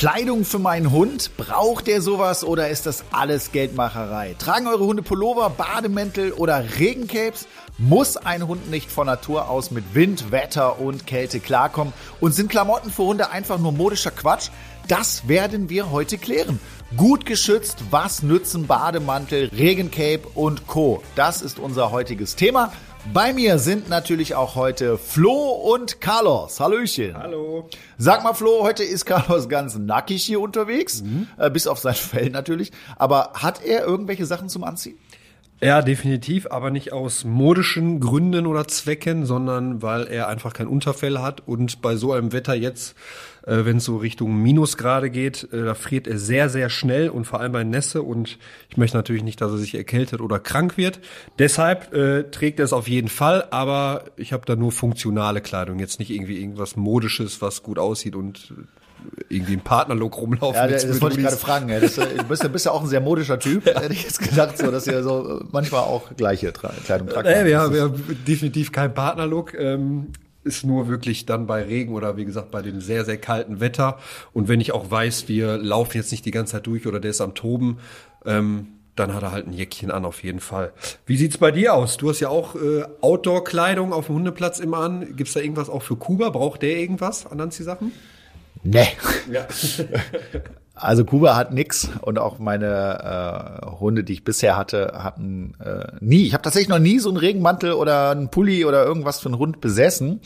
Kleidung für meinen Hund? Braucht er sowas oder ist das alles Geldmacherei? Tragen eure Hunde Pullover, Bademäntel oder Regencapes? Muss ein Hund nicht von Natur aus mit Wind, Wetter und Kälte klarkommen? Und sind Klamotten für Hunde einfach nur modischer Quatsch? Das werden wir heute klären. Gut geschützt, was nützen Bademantel, Regencape und Co. Das ist unser heutiges Thema. Bei mir sind natürlich auch heute Flo und Carlos. Hallöchen. Hallo. Sag mal, Flo, heute ist Carlos ganz nackig hier unterwegs, mhm. äh, bis auf sein Fell natürlich. Aber hat er irgendwelche Sachen zum Anziehen? Ja, definitiv, aber nicht aus modischen Gründen oder Zwecken, sondern weil er einfach kein Unterfell hat und bei so einem Wetter jetzt, äh, wenn es so Richtung Minusgrade geht, äh, da friert er sehr, sehr schnell und vor allem bei Nässe und ich möchte natürlich nicht, dass er sich erkältet oder krank wird. Deshalb äh, trägt er es auf jeden Fall, aber ich habe da nur funktionale Kleidung, jetzt nicht irgendwie irgendwas Modisches, was gut aussieht und irgendwie im Partnerlook rumlaufen. Ja, das, das wollte ich gerade fragen. Ja. Das, du bist ja, bist ja auch ein sehr modischer Typ, ja. hätte ich jetzt gedacht, so, dass ihr so manchmal auch gleiche Kleidung tragt. Nee, wir, haben, definitiv kein Partnerlook. Ähm, ist nur wirklich dann bei Regen oder wie gesagt bei dem sehr, sehr kalten Wetter. Und wenn ich auch weiß, wir laufen jetzt nicht die ganze Zeit durch oder der ist am Toben, ähm, dann hat er halt ein Jäckchen an auf jeden Fall. Wie sieht's bei dir aus? Du hast ja auch äh, Outdoor-Kleidung auf dem Hundeplatz immer an. Gibt's da irgendwas auch für Kuba? Braucht der irgendwas an Anziehsachen? Nee. Ja. Also Kuba hat nix und auch meine äh, Hunde, die ich bisher hatte, hatten äh, nie. Ich habe tatsächlich noch nie so einen Regenmantel oder einen Pulli oder irgendwas für einen Hund besessen. Mhm.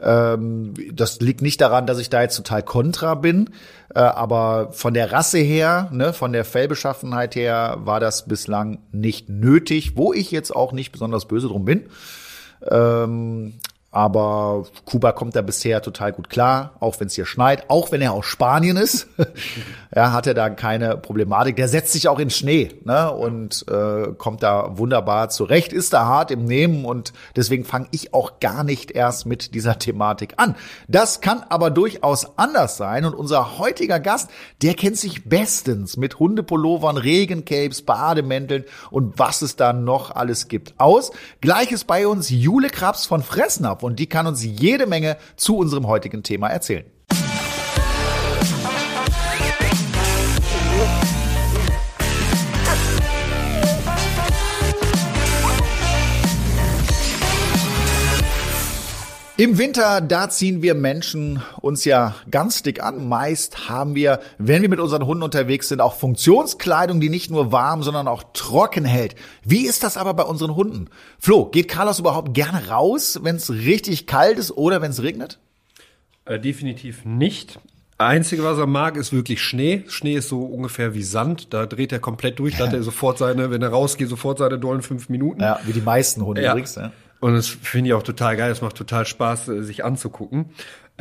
Ähm, das liegt nicht daran, dass ich da jetzt total kontra bin, äh, aber von der Rasse her, ne, von der Fellbeschaffenheit her, war das bislang nicht nötig, wo ich jetzt auch nicht besonders böse drum bin. Ähm, aber Kuba kommt da bisher total gut klar, auch wenn es hier schneit, auch wenn er aus Spanien ist. ja, hat er da keine Problematik. Der setzt sich auch in Schnee ne, und äh, kommt da wunderbar zurecht, ist da hart im Nehmen und deswegen fange ich auch gar nicht erst mit dieser Thematik an. Das kann aber durchaus anders sein und unser heutiger Gast, der kennt sich bestens mit Hundepullovern, Regencapes, Bademänteln und was es da noch alles gibt aus. Gleiches bei uns Jule Krabs von Fressnapf und die kann uns jede Menge zu unserem heutigen Thema erzählen. Im Winter, da ziehen wir Menschen uns ja ganz dick an. Meist haben wir, wenn wir mit unseren Hunden unterwegs sind, auch Funktionskleidung, die nicht nur warm, sondern auch trocken hält. Wie ist das aber bei unseren Hunden? Flo, geht Carlos überhaupt gerne raus, wenn es richtig kalt ist oder wenn es regnet? Äh, definitiv nicht. Einzige, was er mag, ist wirklich Schnee. Schnee ist so ungefähr wie Sand. Da dreht er komplett durch. Da hat er sofort seine, wenn er rausgeht, sofort seine dollen fünf Minuten. Ja, wie die meisten Hunde ja. übrigens. Ja. Und das finde ich auch total geil. Es macht total Spaß, äh, sich anzugucken.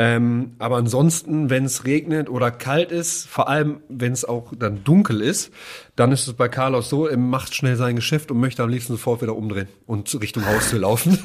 Ähm, aber ansonsten, wenn es regnet oder kalt ist, vor allem wenn es auch dann dunkel ist, dann ist es bei Carlos so, er macht schnell sein Geschäft und möchte am liebsten sofort wieder umdrehen und Richtung Haus zu laufen.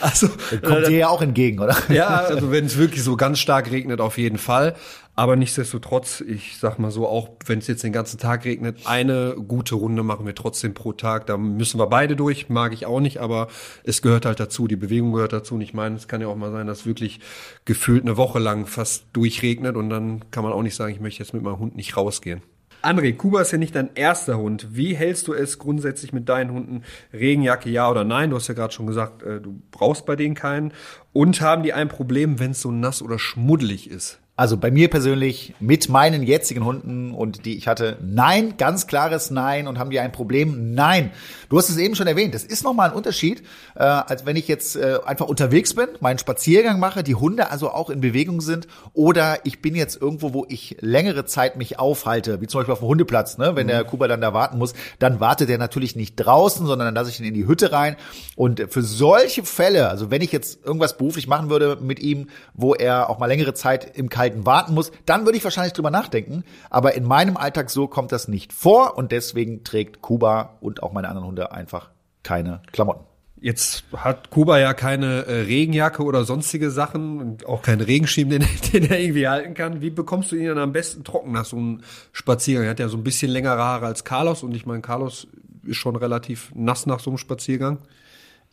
also kommt äh, dir ja auch entgegen, oder? ja, also wenn es wirklich so ganz stark regnet, auf jeden Fall. Aber nichtsdestotrotz, ich sag mal so, auch wenn es jetzt den ganzen Tag regnet, eine gute Runde machen wir trotzdem pro Tag. Da müssen wir beide durch, mag ich auch nicht, aber es gehört halt dazu, die Bewegung gehört dazu. Und ich meine, es kann ja auch mal sein, dass wirklich gefühlt eine Woche lang fast durchregnet und dann kann man auch nicht sagen, ich möchte jetzt mit meinem Hund nicht rausgehen. André, Kuba ist ja nicht dein erster Hund. Wie hältst du es grundsätzlich mit deinen Hunden? Regenjacke, ja oder nein? Du hast ja gerade schon gesagt, äh, du brauchst bei denen keinen. Und haben die ein Problem, wenn es so nass oder schmuddelig ist? Also bei mir persönlich mit meinen jetzigen Hunden und die ich hatte, nein, ganz klares Nein und haben die ein Problem? Nein. Du hast es eben schon erwähnt. Das ist nochmal ein Unterschied, äh, als wenn ich jetzt äh, einfach unterwegs bin, meinen Spaziergang mache, die Hunde also auch in Bewegung sind oder ich bin jetzt irgendwo, wo ich längere Zeit mich aufhalte, wie zum Beispiel auf dem Hundeplatz, ne? wenn mhm. der Kuba dann da warten muss, dann wartet er natürlich nicht draußen, sondern dann lasse ich ihn in die Hütte rein. Und für solche Fälle, also wenn ich jetzt irgendwas beruflich machen würde mit ihm, wo er auch mal längere Zeit im Kalten Ewigkeiten warten muss, dann würde ich wahrscheinlich drüber nachdenken. Aber in meinem Alltag so kommt das nicht vor und deswegen trägt Kuba und auch meine anderen Hunde einfach keine Klamotten. Jetzt hat Kuba ja keine äh, Regenjacke oder sonstige Sachen und auch keinen Regenschirm, den, den er irgendwie halten kann. Wie bekommst du ihn dann am besten trocken nach so einem Spaziergang? Er hat ja so ein bisschen längere Haare als Carlos und ich meine, Carlos ist schon relativ nass nach so einem Spaziergang.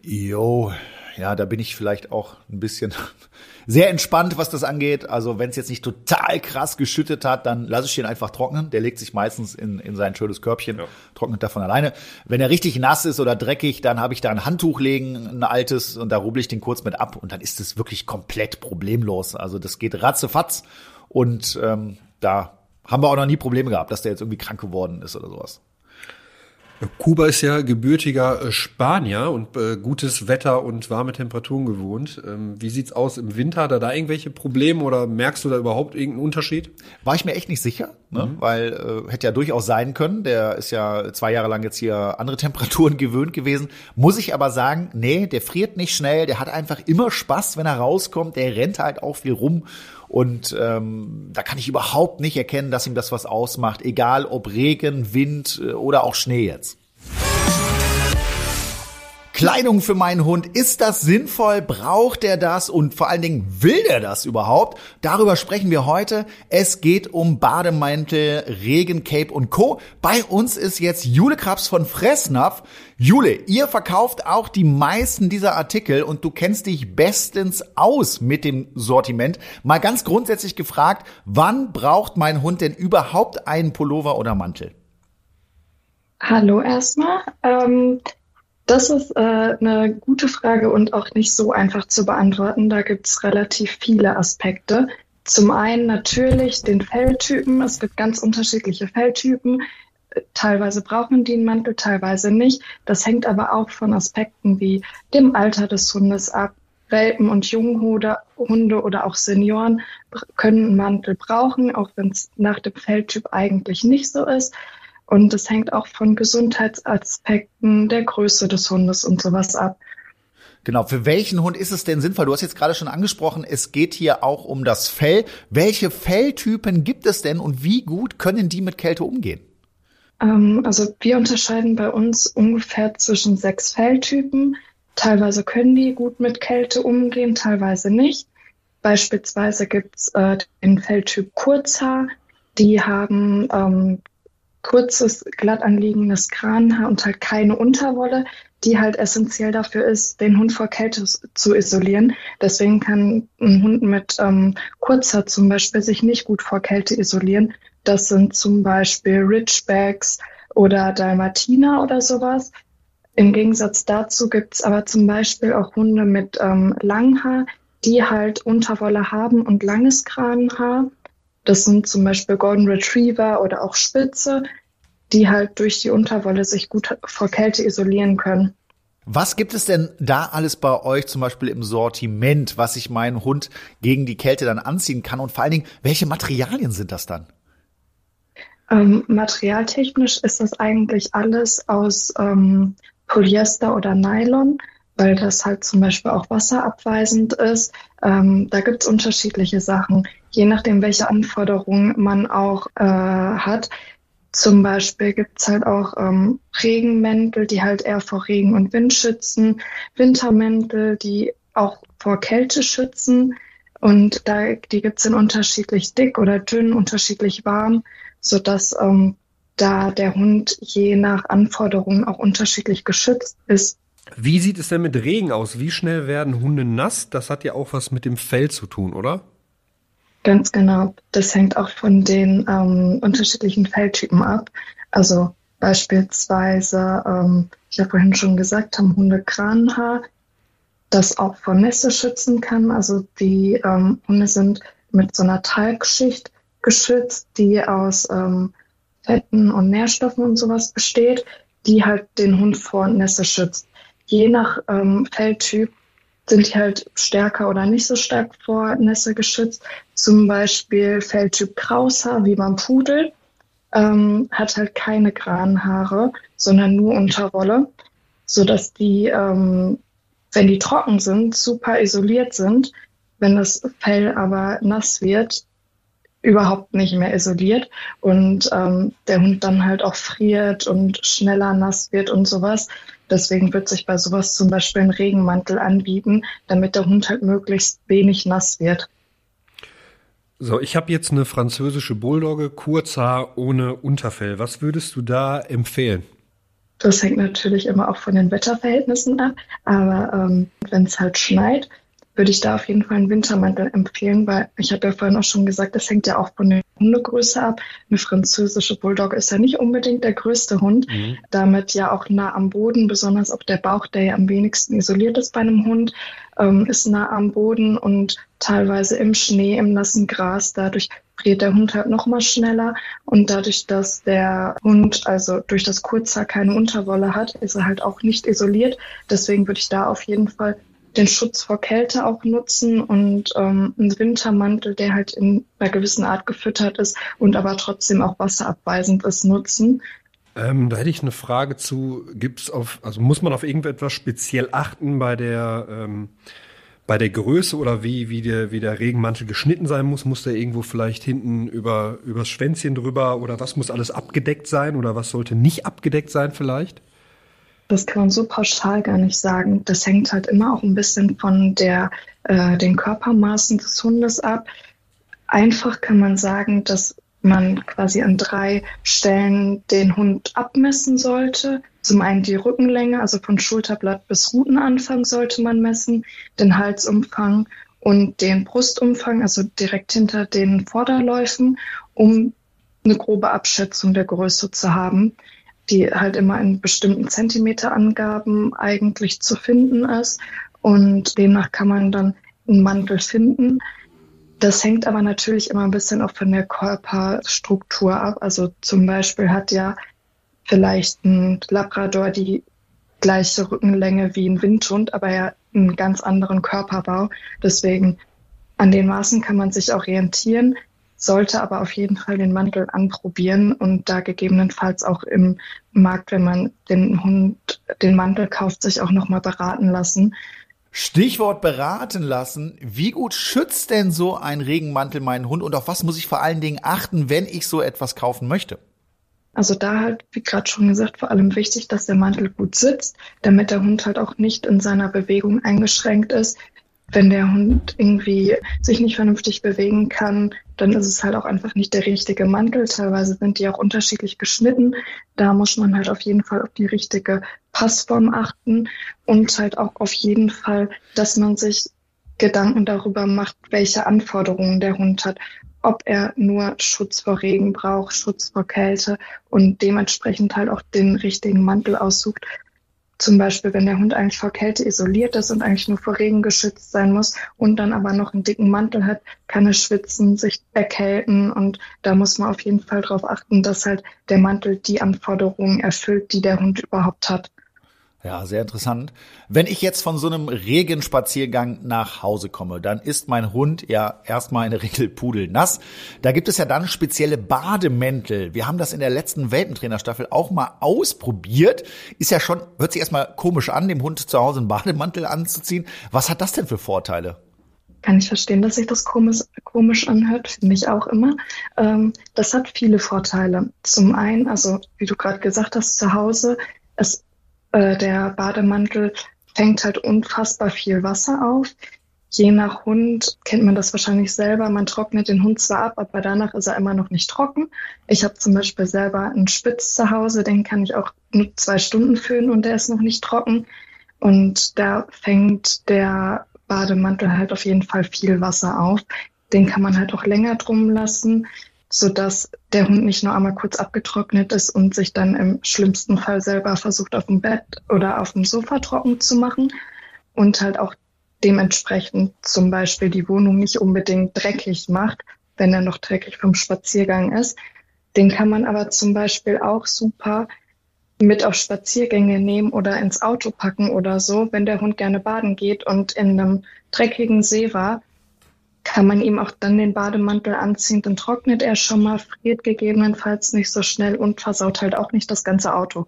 Jo, ja, da bin ich vielleicht auch ein bisschen sehr entspannt, was das angeht. Also wenn es jetzt nicht total krass geschüttet hat, dann lasse ich ihn einfach trocknen. Der legt sich meistens in, in sein schönes Körbchen, ja. trocknet davon alleine. Wenn er richtig nass ist oder dreckig, dann habe ich da ein Handtuch legen, ein altes, und da rubbel ich den kurz mit ab und dann ist es wirklich komplett problemlos. Also das geht ratzefatz und ähm, da haben wir auch noch nie Probleme gehabt, dass der jetzt irgendwie krank geworden ist oder sowas. Kuba ist ja gebürtiger äh, Spanier und äh, gutes Wetter und warme Temperaturen gewohnt. Ähm, wie sieht's aus im Winter? Hat er da irgendwelche Probleme oder merkst du da überhaupt irgendeinen Unterschied? War ich mir echt nicht sicher, ne? Mhm. weil äh, hätte ja durchaus sein können. Der ist ja zwei Jahre lang jetzt hier andere Temperaturen gewöhnt gewesen. Muss ich aber sagen, nee, der friert nicht schnell. Der hat einfach immer Spaß, wenn er rauskommt. Der rennt halt auch viel rum und ähm, da kann ich überhaupt nicht erkennen, dass ihm das was ausmacht, egal ob Regen, Wind äh, oder auch Schnee jetzt. Kleidung für meinen Hund, ist das sinnvoll? Braucht er das? Und vor allen Dingen, will er das überhaupt? Darüber sprechen wir heute. Es geht um Bademantel, Regen, Cape und Co. Bei uns ist jetzt Jule Krabs von Fressnapf. Jule, ihr verkauft auch die meisten dieser Artikel und du kennst dich bestens aus mit dem Sortiment. Mal ganz grundsätzlich gefragt, wann braucht mein Hund denn überhaupt einen Pullover oder Mantel? Hallo erstmal. Ähm das ist äh, eine gute Frage und auch nicht so einfach zu beantworten. Da gibt es relativ viele Aspekte. Zum einen natürlich den Felltypen. Es gibt ganz unterschiedliche Felltypen. Teilweise brauchen die einen Mantel, teilweise nicht. Das hängt aber auch von Aspekten wie dem Alter des Hundes ab. Welpen und Junghunde Hunde oder auch Senioren können einen Mantel brauchen, auch wenn es nach dem Felltyp eigentlich nicht so ist. Und es hängt auch von Gesundheitsaspekten, der Größe des Hundes und sowas ab. Genau, für welchen Hund ist es denn sinnvoll? Du hast jetzt gerade schon angesprochen, es geht hier auch um das Fell. Welche Felltypen gibt es denn und wie gut können die mit Kälte umgehen? Ähm, also wir unterscheiden bei uns ungefähr zwischen sechs Felltypen. Teilweise können die gut mit Kälte umgehen, teilweise nicht. Beispielsweise gibt's äh, den Felltyp Kurzhaar. Die haben ähm, kurzes, glatt anliegendes Kranhaar und halt keine Unterwolle, die halt essentiell dafür ist, den Hund vor Kälte zu isolieren. Deswegen kann ein Hund mit ähm, Kurzhaar zum Beispiel sich nicht gut vor Kälte isolieren. Das sind zum Beispiel Ridgebacks oder Dalmatiner oder sowas. Im Gegensatz dazu gibt's aber zum Beispiel auch Hunde mit ähm, Langhaar, die halt Unterwolle haben und langes Kranhaar. Das sind zum Beispiel Golden Retriever oder auch Spitze, die halt durch die Unterwolle sich gut vor Kälte isolieren können. Was gibt es denn da alles bei euch zum Beispiel im Sortiment, was ich meinen Hund gegen die Kälte dann anziehen kann? Und vor allen Dingen, welche Materialien sind das dann? Ähm, materialtechnisch ist das eigentlich alles aus ähm, Polyester oder Nylon weil das halt zum Beispiel auch wasserabweisend ist. Ähm, da gibt's unterschiedliche Sachen, je nachdem, welche Anforderungen man auch äh, hat. Zum Beispiel gibt's halt auch ähm, Regenmäntel, die halt eher vor Regen und Wind schützen, Wintermäntel, die auch vor Kälte schützen. Und da, die gibt's in unterschiedlich dick oder dünn, unterschiedlich warm, sodass ähm, da der Hund je nach Anforderungen auch unterschiedlich geschützt ist. Wie sieht es denn mit Regen aus? Wie schnell werden Hunde nass? Das hat ja auch was mit dem Fell zu tun, oder? Ganz genau. Das hängt auch von den ähm, unterschiedlichen Felltypen ab. Also beispielsweise, ähm, ich habe vorhin schon gesagt, haben Hunde Kranhaar, das auch vor Nässe schützen kann. Also die ähm, Hunde sind mit so einer Talgschicht geschützt, die aus ähm, Fetten und Nährstoffen und sowas besteht, die halt den Hund vor Nässe schützt je nach ähm, Feldtyp sind die halt stärker oder nicht so stark vor Nässe geschützt. Zum Beispiel Feldtyp Kraushaar, wie beim Pudel, ähm, hat halt keine Kranhaare, sondern nur Unterwolle, sodass die, ähm, wenn die trocken sind, super isoliert sind. Wenn das Fell aber nass wird, überhaupt nicht mehr isoliert und ähm, der Hund dann halt auch friert und schneller nass wird und sowas. Deswegen wird sich bei sowas zum Beispiel ein Regenmantel anbieten, damit der Hund halt möglichst wenig nass wird. So, ich habe jetzt eine französische Bulldogge, Kurzhaar ohne Unterfell. Was würdest du da empfehlen? Das hängt natürlich immer auch von den Wetterverhältnissen ab. Aber ähm, wenn es halt schneit, würde ich da auf jeden Fall einen Wintermantel empfehlen, weil ich habe ja vorhin auch schon gesagt, das hängt ja auch von der Hundegröße ab. Eine französische Bulldog ist ja nicht unbedingt der größte Hund, mhm. damit ja auch nah am Boden, besonders auch der Bauch, der ja am wenigsten isoliert ist bei einem Hund, ähm, ist nah am Boden und teilweise im Schnee, im nassen Gras. Dadurch friert der Hund halt noch mal schneller und dadurch, dass der Hund also durch das Kurzhaar keine Unterwolle hat, ist er halt auch nicht isoliert. Deswegen würde ich da auf jeden Fall den Schutz vor Kälte auch nutzen und ähm, einen Wintermantel, der halt in einer gewissen Art gefüttert ist und aber trotzdem auch wasserabweisend ist, nutzen. Ähm, da hätte ich eine Frage zu, gibt's auf, also muss man auf irgendetwas speziell achten bei der ähm, bei der Größe oder wie, wie, der, wie der Regenmantel geschnitten sein muss? Muss der irgendwo vielleicht hinten über, übers Schwänzchen drüber oder was muss alles abgedeckt sein oder was sollte nicht abgedeckt sein vielleicht? Das kann man so pauschal gar nicht sagen. Das hängt halt immer auch ein bisschen von der, äh, den Körpermaßen des Hundes ab. Einfach kann man sagen, dass man quasi an drei Stellen den Hund abmessen sollte. Zum einen die Rückenlänge, also von Schulterblatt bis Rutenanfang sollte man messen, den Halsumfang und den Brustumfang, also direkt hinter den Vorderläufen, um eine grobe Abschätzung der Größe zu haben die halt immer in bestimmten Zentimeterangaben eigentlich zu finden ist. Und demnach kann man dann einen Mantel finden. Das hängt aber natürlich immer ein bisschen auch von der Körperstruktur ab. Also zum Beispiel hat ja vielleicht ein Labrador die gleiche Rückenlänge wie ein Windhund, aber ja einen ganz anderen Körperbau. Deswegen an den Maßen kann man sich orientieren sollte aber auf jeden Fall den Mantel anprobieren und da gegebenenfalls auch im Markt, wenn man den Hund den Mantel kauft, sich auch nochmal beraten lassen. Stichwort beraten lassen. Wie gut schützt denn so ein Regenmantel meinen Hund und auf was muss ich vor allen Dingen achten, wenn ich so etwas kaufen möchte? Also da halt, wie gerade schon gesagt, vor allem wichtig, dass der Mantel gut sitzt, damit der Hund halt auch nicht in seiner Bewegung eingeschränkt ist, wenn der Hund irgendwie sich nicht vernünftig bewegen kann, dann ist es halt auch einfach nicht der richtige Mantel. Teilweise sind die auch unterschiedlich geschnitten. Da muss man halt auf jeden Fall auf die richtige Passform achten und halt auch auf jeden Fall, dass man sich Gedanken darüber macht, welche Anforderungen der Hund hat, ob er nur Schutz vor Regen braucht, Schutz vor Kälte und dementsprechend halt auch den richtigen Mantel aussucht, zum Beispiel, wenn der Hund eigentlich vor Kälte isoliert ist und eigentlich nur vor Regen geschützt sein muss und dann aber noch einen dicken Mantel hat, kann er schwitzen, sich erkälten und da muss man auf jeden Fall darauf achten, dass halt der Mantel die Anforderungen erfüllt, die der Hund überhaupt hat. Ja, sehr interessant. Wenn ich jetzt von so einem Regenspaziergang nach Hause komme, dann ist mein Hund ja erstmal in der Regel pudelnass. Da gibt es ja dann spezielle Bademäntel. Wir haben das in der letzten Welpentrainerstaffel auch mal ausprobiert. Ist ja schon, hört sich erstmal komisch an, dem Hund zu Hause einen Bademantel anzuziehen. Was hat das denn für Vorteile? Kann ich verstehen, dass sich das komisch, komisch anhört, finde ich auch immer. Ähm, das hat viele Vorteile. Zum einen, also wie du gerade gesagt hast, zu Hause, es äh, der Bademantel fängt halt unfassbar viel Wasser auf. Je nach Hund kennt man das wahrscheinlich selber. Man trocknet den Hund zwar ab, aber danach ist er immer noch nicht trocken. Ich habe zum Beispiel selber einen Spitz zu Hause, den kann ich auch nur zwei Stunden föhnen und der ist noch nicht trocken. Und da fängt der Bademantel halt auf jeden Fall viel Wasser auf. Den kann man halt auch länger drum lassen sodass der Hund nicht nur einmal kurz abgetrocknet ist und sich dann im schlimmsten Fall selber versucht, auf dem Bett oder auf dem Sofa trocken zu machen und halt auch dementsprechend zum Beispiel die Wohnung nicht unbedingt dreckig macht, wenn er noch dreckig vom Spaziergang ist. Den kann man aber zum Beispiel auch super mit auf Spaziergänge nehmen oder ins Auto packen oder so, wenn der Hund gerne baden geht und in einem dreckigen See war, kann man ihm auch dann den Bademantel anziehen, dann trocknet er schon mal, friert gegebenenfalls nicht so schnell und versaut halt auch nicht das ganze Auto.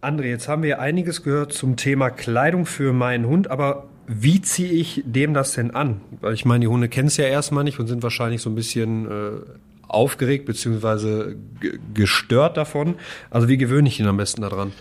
André, jetzt haben wir einiges gehört zum Thema Kleidung für meinen Hund, aber wie ziehe ich dem das denn an? Weil ich meine, die Hunde kennen es ja erstmal nicht und sind wahrscheinlich so ein bisschen äh, aufgeregt bzw. gestört davon. Also wie gewöhne ich ihn am besten daran?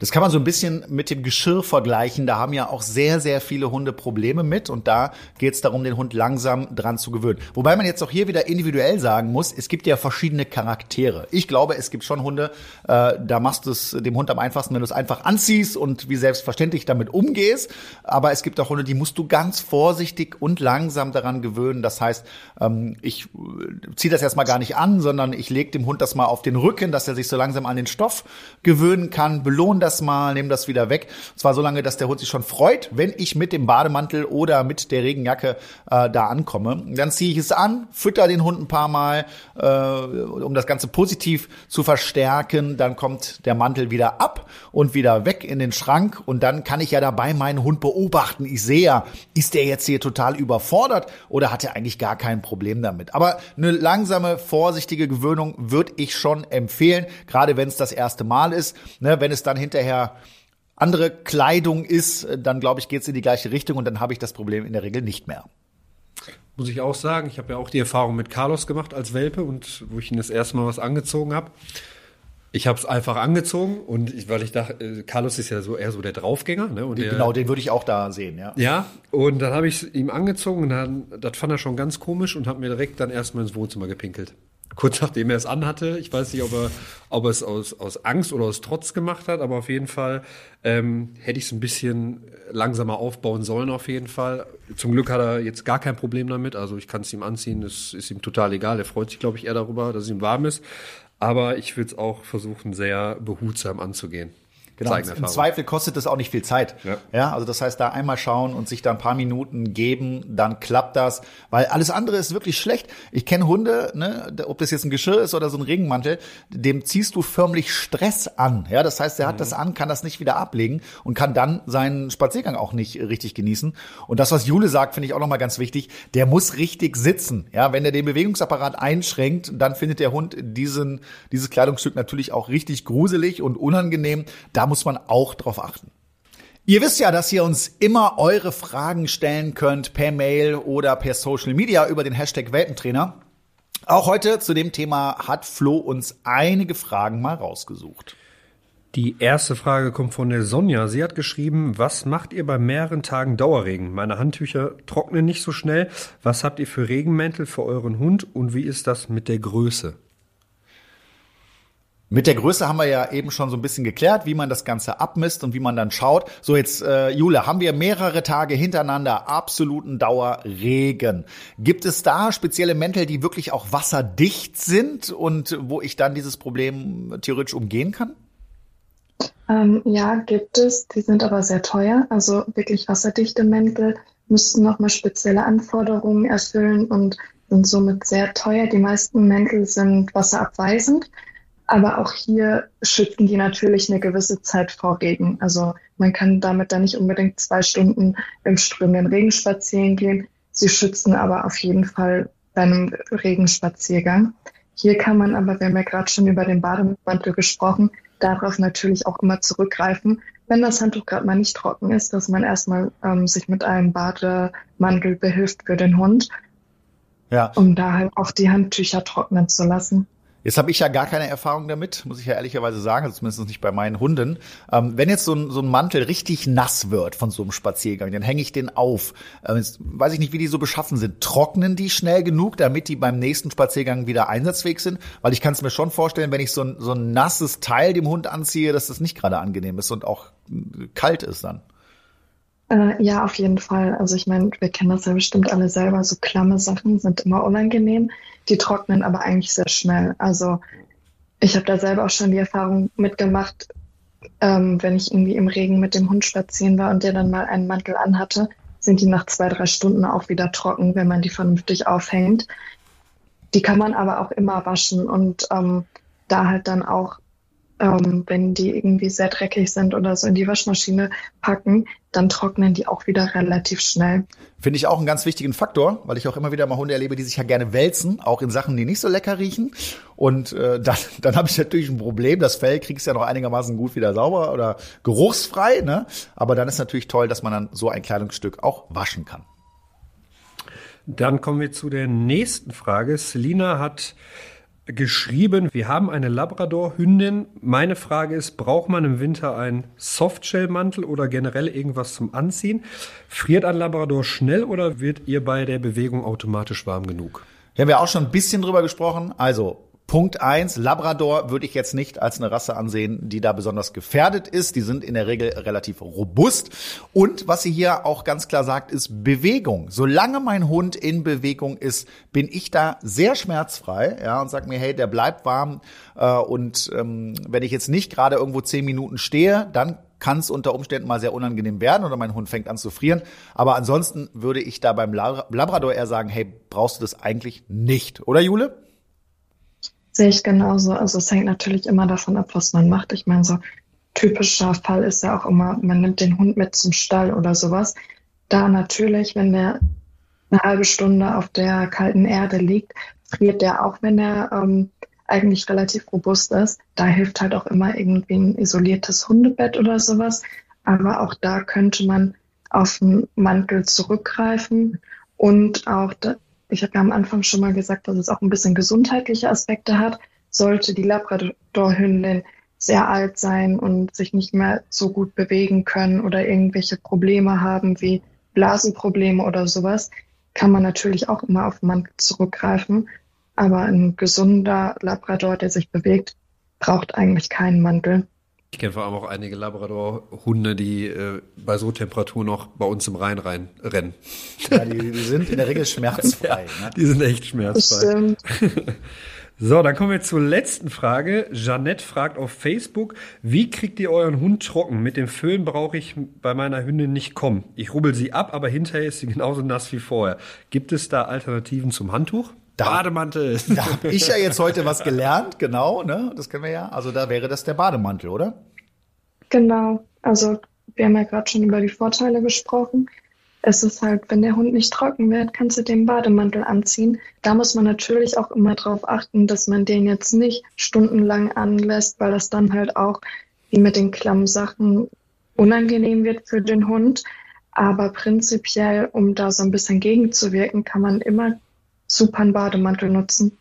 Das kann man so ein bisschen mit dem Geschirr vergleichen. Da haben ja auch sehr, sehr viele Hunde Probleme mit und da geht es darum, den Hund langsam dran zu gewöhnen. Wobei man jetzt auch hier wieder individuell sagen muss, es gibt ja verschiedene Charaktere. Ich glaube, es gibt schon Hunde, äh, da machst du es dem Hund am einfachsten, wenn du es einfach anziehst und wie selbstverständlich damit umgehst. Aber es gibt auch Hunde, die musst du ganz vorsichtig und langsam daran gewöhnen. Das heißt, ähm, ich äh, ziehe das erstmal gar nicht an, sondern ich lege dem Hund das mal auf den Rücken, dass er sich so langsam an den Stoff gewöhnen kann, belohne das mal, nehme das wieder weg. Und zwar so lange, dass der Hund sich schon freut, wenn ich mit dem Bademantel oder mit der Regenjacke äh, da ankomme. Dann ziehe ich es an, fütter den Hund ein paar Mal, äh, um das Ganze positiv zu verstärken. Dann kommt der Mantel wieder ab und wieder weg in den Schrank. Und dann kann ich ja dabei meinen Hund beobachten. Ich sehe ja, ist der jetzt hier total überfordert oder hat er eigentlich gar kein Problem damit? Aber eine langsame, vorsichtige Gewöhnung würde ich schon empfehlen, gerade wenn es das erste Mal ist. Ne, wenn es dann hinterher andere Kleidung ist, dann glaube ich, geht es in die gleiche Richtung und dann habe ich das Problem in der Regel nicht mehr. Muss ich auch sagen, ich habe ja auch die Erfahrung mit Carlos gemacht als Welpe und wo ich ihn das erste Mal was angezogen habe. Ich habe es einfach angezogen und ich, weil ich dachte, äh, Carlos ist ja so eher so der Draufgänger. Ne? Und der, genau, den würde ich auch da sehen, ja. Ja, und dann habe ich ihm angezogen und dann, das fand er schon ganz komisch und hat mir direkt dann erstmal ins Wohnzimmer gepinkelt kurz nachdem er es anhatte. Ich weiß nicht, ob er, ob er es aus, aus Angst oder aus Trotz gemacht hat, aber auf jeden Fall ähm, hätte ich es ein bisschen langsamer aufbauen sollen, auf jeden Fall. Zum Glück hat er jetzt gar kein Problem damit. Also ich kann es ihm anziehen, es ist ihm total egal. Er freut sich, glaube ich, eher darüber, dass es ihm warm ist. Aber ich würde es auch versuchen, sehr behutsam anzugehen. Genau, im Zweifel kostet es auch nicht viel Zeit. Ja. ja, also das heißt, da einmal schauen und sich da ein paar Minuten geben, dann klappt das, weil alles andere ist wirklich schlecht. Ich kenne Hunde, ne, ob das jetzt ein Geschirr ist oder so ein Regenmantel, dem ziehst du förmlich Stress an. Ja, das heißt, er hat mhm. das an, kann das nicht wieder ablegen und kann dann seinen Spaziergang auch nicht richtig genießen. Und das, was Jule sagt, finde ich auch nochmal ganz wichtig. Der muss richtig sitzen. Ja, wenn er den Bewegungsapparat einschränkt, dann findet der Hund diesen, dieses Kleidungsstück natürlich auch richtig gruselig und unangenehm. Da muss man auch drauf achten. Ihr wisst ja, dass ihr uns immer eure Fragen stellen könnt per Mail oder per Social Media über den Hashtag Welpentrainer. Auch heute zu dem Thema hat Flo uns einige Fragen mal rausgesucht. Die erste Frage kommt von der Sonja. Sie hat geschrieben, was macht ihr bei mehreren Tagen Dauerregen? Meine Handtücher trocknen nicht so schnell. Was habt ihr für Regenmäntel für euren Hund und wie ist das mit der Größe? Mit der Größe haben wir ja eben schon so ein bisschen geklärt, wie man das Ganze abmisst und wie man dann schaut. So, jetzt, äh, Jule, haben wir mehrere Tage hintereinander absoluten Dauerregen. Gibt es da spezielle Mäntel, die wirklich auch wasserdicht sind und wo ich dann dieses Problem theoretisch umgehen kann? Ähm, ja, gibt es. Die sind aber sehr teuer. Also wirklich wasserdichte Mäntel müssten nochmal spezielle Anforderungen erfüllen und sind somit sehr teuer. Die meisten Mäntel sind wasserabweisend. Aber auch hier schützen die natürlich eine gewisse Zeit vor Regen. Also man kann damit dann nicht unbedingt zwei Stunden im strömenden Regen spazieren gehen. Sie schützen aber auf jeden Fall bei einem Regenspaziergang. Hier kann man aber, wir haben ja gerade schon über den Bademantel gesprochen, darauf natürlich auch immer zurückgreifen, wenn das Handtuch gerade mal nicht trocken ist, dass man erstmal ähm, sich mit einem Bademantel behilft für den Hund, ja. um da halt auch die Handtücher trocknen zu lassen. Jetzt habe ich ja gar keine Erfahrung damit, muss ich ja ehrlicherweise sagen, also zumindest nicht bei meinen Hunden. Ähm, wenn jetzt so ein, so ein Mantel richtig nass wird von so einem Spaziergang, dann hänge ich den auf. Ähm, jetzt weiß ich nicht, wie die so beschaffen sind. Trocknen die schnell genug, damit die beim nächsten Spaziergang wieder einsatzfähig sind? Weil ich kann es mir schon vorstellen, wenn ich so ein, so ein nasses Teil dem Hund anziehe, dass das nicht gerade angenehm ist und auch kalt ist dann. Äh, ja, auf jeden Fall. Also ich meine, wir kennen das ja bestimmt alle selber. So klamme Sachen sind immer unangenehm. Die trocknen aber eigentlich sehr schnell. Also ich habe da selber auch schon die Erfahrung mitgemacht, ähm, wenn ich irgendwie im Regen mit dem Hund spazieren war und der dann mal einen Mantel anhatte, sind die nach zwei, drei Stunden auch wieder trocken, wenn man die vernünftig aufhängt. Die kann man aber auch immer waschen und ähm, da halt dann auch ähm, wenn die irgendwie sehr dreckig sind oder so in die Waschmaschine packen, dann trocknen die auch wieder relativ schnell. Finde ich auch einen ganz wichtigen Faktor, weil ich auch immer wieder mal Hunde erlebe, die sich ja gerne wälzen, auch in Sachen, die nicht so lecker riechen. Und äh, dann, dann habe ich natürlich ein Problem. Das Fell kriegst du ja noch einigermaßen gut wieder sauber oder geruchsfrei. Ne? Aber dann ist natürlich toll, dass man dann so ein Kleidungsstück auch waschen kann. Dann kommen wir zu der nächsten Frage. Selina hat geschrieben, wir haben eine Labrador-Hündin. Meine Frage ist, braucht man im Winter einen Softshell-Mantel oder generell irgendwas zum Anziehen? Friert ein Labrador schnell oder wird ihr bei der Bewegung automatisch warm genug? Hier haben wir auch schon ein bisschen drüber gesprochen. Also Punkt eins: Labrador würde ich jetzt nicht als eine Rasse ansehen, die da besonders gefährdet ist. Die sind in der Regel relativ robust. Und was sie hier auch ganz klar sagt, ist Bewegung. Solange mein Hund in Bewegung ist, bin ich da sehr schmerzfrei, ja, und sag mir, hey, der bleibt warm. Äh, und ähm, wenn ich jetzt nicht gerade irgendwo zehn Minuten stehe, dann kann es unter Umständen mal sehr unangenehm werden oder mein Hund fängt an zu frieren. Aber ansonsten würde ich da beim Labrador eher sagen, hey, brauchst du das eigentlich nicht, oder Jule? Sehe ich genauso. Also es hängt natürlich immer davon ab, was man macht. Ich meine, so typischer Fall ist ja auch immer, man nimmt den Hund mit zum Stall oder sowas. Da natürlich, wenn der eine halbe Stunde auf der kalten Erde liegt, friert der auch, wenn er ähm, eigentlich relativ robust ist. Da hilft halt auch immer irgendwie ein isoliertes Hundebett oder sowas. Aber auch da könnte man auf den Mantel zurückgreifen und auch ich habe ja am Anfang schon mal gesagt, dass es auch ein bisschen gesundheitliche Aspekte hat. Sollte die Labrador-Hündin sehr alt sein und sich nicht mehr so gut bewegen können oder irgendwelche Probleme haben wie Blasenprobleme oder sowas, kann man natürlich auch immer auf Mann zurückgreifen. Aber ein gesunder Labrador, der sich bewegt, braucht eigentlich keinen Mantel. Ich kenne vor allem auch einige Labrador-Hunde, die äh, bei so Temperaturen noch bei uns im Rhein rein rennen. Ja, die, die sind in der Regel schmerzfrei. Ja, ne? Die sind echt schmerzfrei. So, dann kommen wir zur letzten Frage. Jeannette fragt auf Facebook, wie kriegt ihr euren Hund trocken? Mit dem Föhn brauche ich bei meiner Hündin nicht kommen. Ich rubbel sie ab, aber hinterher ist sie genauso nass wie vorher. Gibt es da Alternativen zum Handtuch? Da, Bademantel. Da habe ich ja jetzt heute was gelernt, genau, ne? Das kennen wir ja. Also da wäre das der Bademantel, oder? Genau. Also wir haben ja gerade schon über die Vorteile gesprochen. Es ist halt, wenn der Hund nicht trocken wird, kannst du den Bademantel anziehen. Da muss man natürlich auch immer darauf achten, dass man den jetzt nicht stundenlang anlässt, weil das dann halt auch wie mit den Klammsachen unangenehm wird für den Hund. Aber prinzipiell, um da so ein bisschen gegenzuwirken, kann man immer super einen Bademantel nutzen.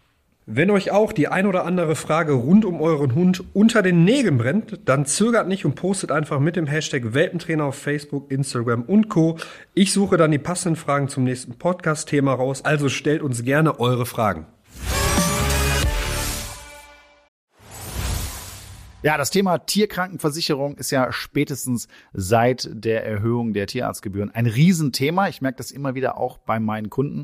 Wenn euch auch die ein oder andere Frage rund um euren Hund unter den Nägeln brennt, dann zögert nicht und postet einfach mit dem Hashtag Welpentrainer auf Facebook, Instagram und Co. Ich suche dann die passenden Fragen zum nächsten Podcast-Thema raus, also stellt uns gerne eure Fragen. Ja, das Thema Tierkrankenversicherung ist ja spätestens seit der Erhöhung der Tierarztgebühren ein Riesenthema. Ich merke das immer wieder auch bei meinen Kunden.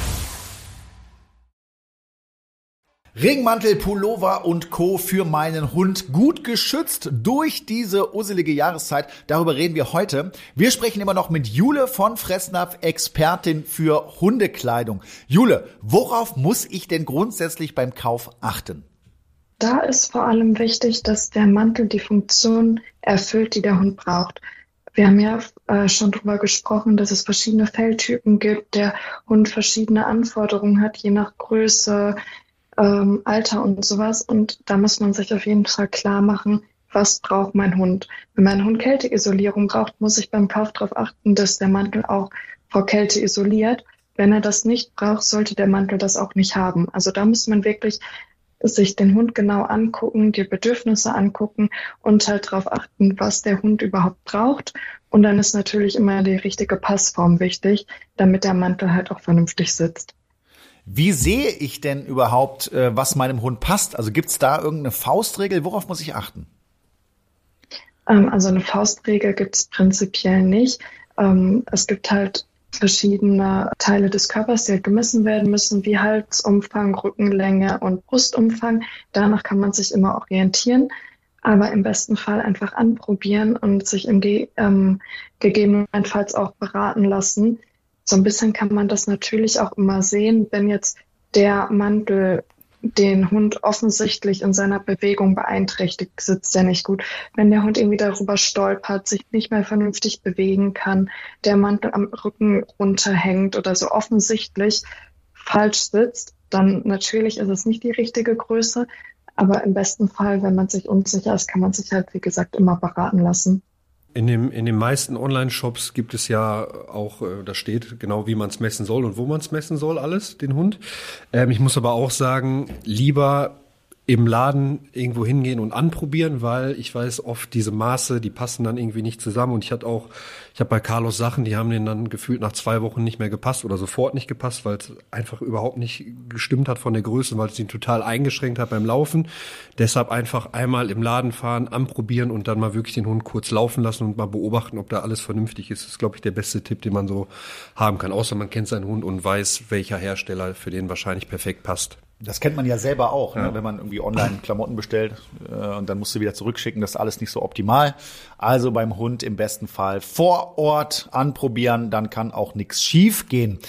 Regenmantel, Pullover und Co. für meinen Hund gut geschützt durch diese uselige Jahreszeit. Darüber reden wir heute. Wir sprechen immer noch mit Jule von Fressnapf, Expertin für Hundekleidung. Jule, worauf muss ich denn grundsätzlich beim Kauf achten? Da ist vor allem wichtig, dass der Mantel die Funktion erfüllt, die der Hund braucht. Wir haben ja äh, schon darüber gesprochen, dass es verschiedene Felltypen gibt, der Hund verschiedene Anforderungen hat, je nach Größe, ähm, Alter und sowas. Und da muss man sich auf jeden Fall klar machen, was braucht mein Hund. Wenn mein Hund Kälteisolierung braucht, muss ich beim Kauf darauf achten, dass der Mantel auch vor Kälte isoliert. Wenn er das nicht braucht, sollte der Mantel das auch nicht haben. Also da muss man wirklich sich den Hund genau angucken, die Bedürfnisse angucken und halt darauf achten, was der Hund überhaupt braucht. Und dann ist natürlich immer die richtige Passform wichtig, damit der Mantel halt auch vernünftig sitzt. Wie sehe ich denn überhaupt, äh, was meinem Hund passt? Also gibt es da irgendeine Faustregel? Worauf muss ich achten? Ähm, also eine Faustregel gibt es prinzipiell nicht. Ähm, es gibt halt verschiedene Teile des Körpers, die halt gemessen werden müssen, wie Halsumfang, Rückenlänge und Brustumfang. Danach kann man sich immer orientieren, aber im besten Fall einfach anprobieren und sich im ähm, gegebenenfalls auch beraten lassen. So ein bisschen kann man das natürlich auch immer sehen, wenn jetzt der Mantel den Hund offensichtlich in seiner Bewegung beeinträchtigt, sitzt er nicht gut. Wenn der Hund irgendwie darüber stolpert, sich nicht mehr vernünftig bewegen kann, der Mantel am Rücken runterhängt oder so offensichtlich falsch sitzt, dann natürlich ist es nicht die richtige Größe. Aber im besten Fall, wenn man sich unsicher ist, kann man sich halt, wie gesagt, immer beraten lassen. In, dem, in den meisten Online-Shops gibt es ja auch, äh, da steht genau, wie man es messen soll und wo man es messen soll, alles, den Hund. Ähm, ich muss aber auch sagen, lieber im Laden irgendwo hingehen und anprobieren, weil ich weiß oft diese Maße, die passen dann irgendwie nicht zusammen und ich hatte auch, ich habe bei Carlos Sachen, die haben den dann gefühlt nach zwei Wochen nicht mehr gepasst oder sofort nicht gepasst, weil es einfach überhaupt nicht gestimmt hat von der Größe, weil es ihn total eingeschränkt hat beim Laufen. Deshalb einfach einmal im Laden fahren, anprobieren und dann mal wirklich den Hund kurz laufen lassen und mal beobachten, ob da alles vernünftig ist. Das ist, glaube ich, der beste Tipp, den man so haben kann. Außer man kennt seinen Hund und weiß, welcher Hersteller für den wahrscheinlich perfekt passt. Das kennt man ja selber auch, ne? ja. ne? wenn man irgendwie online Klamotten bestellt äh, und dann musst du wieder zurückschicken, das ist alles nicht so optimal. Also beim Hund im besten Fall vor Ort anprobieren, dann kann auch nichts schief gehen.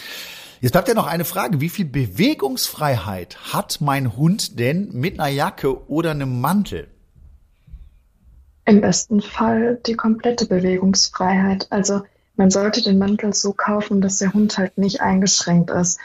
Jetzt bleibt ja noch eine Frage, wie viel Bewegungsfreiheit hat mein Hund denn mit einer Jacke oder einem Mantel? Im besten Fall die komplette Bewegungsfreiheit. Also man sollte den Mantel so kaufen, dass der Hund halt nicht eingeschränkt ist.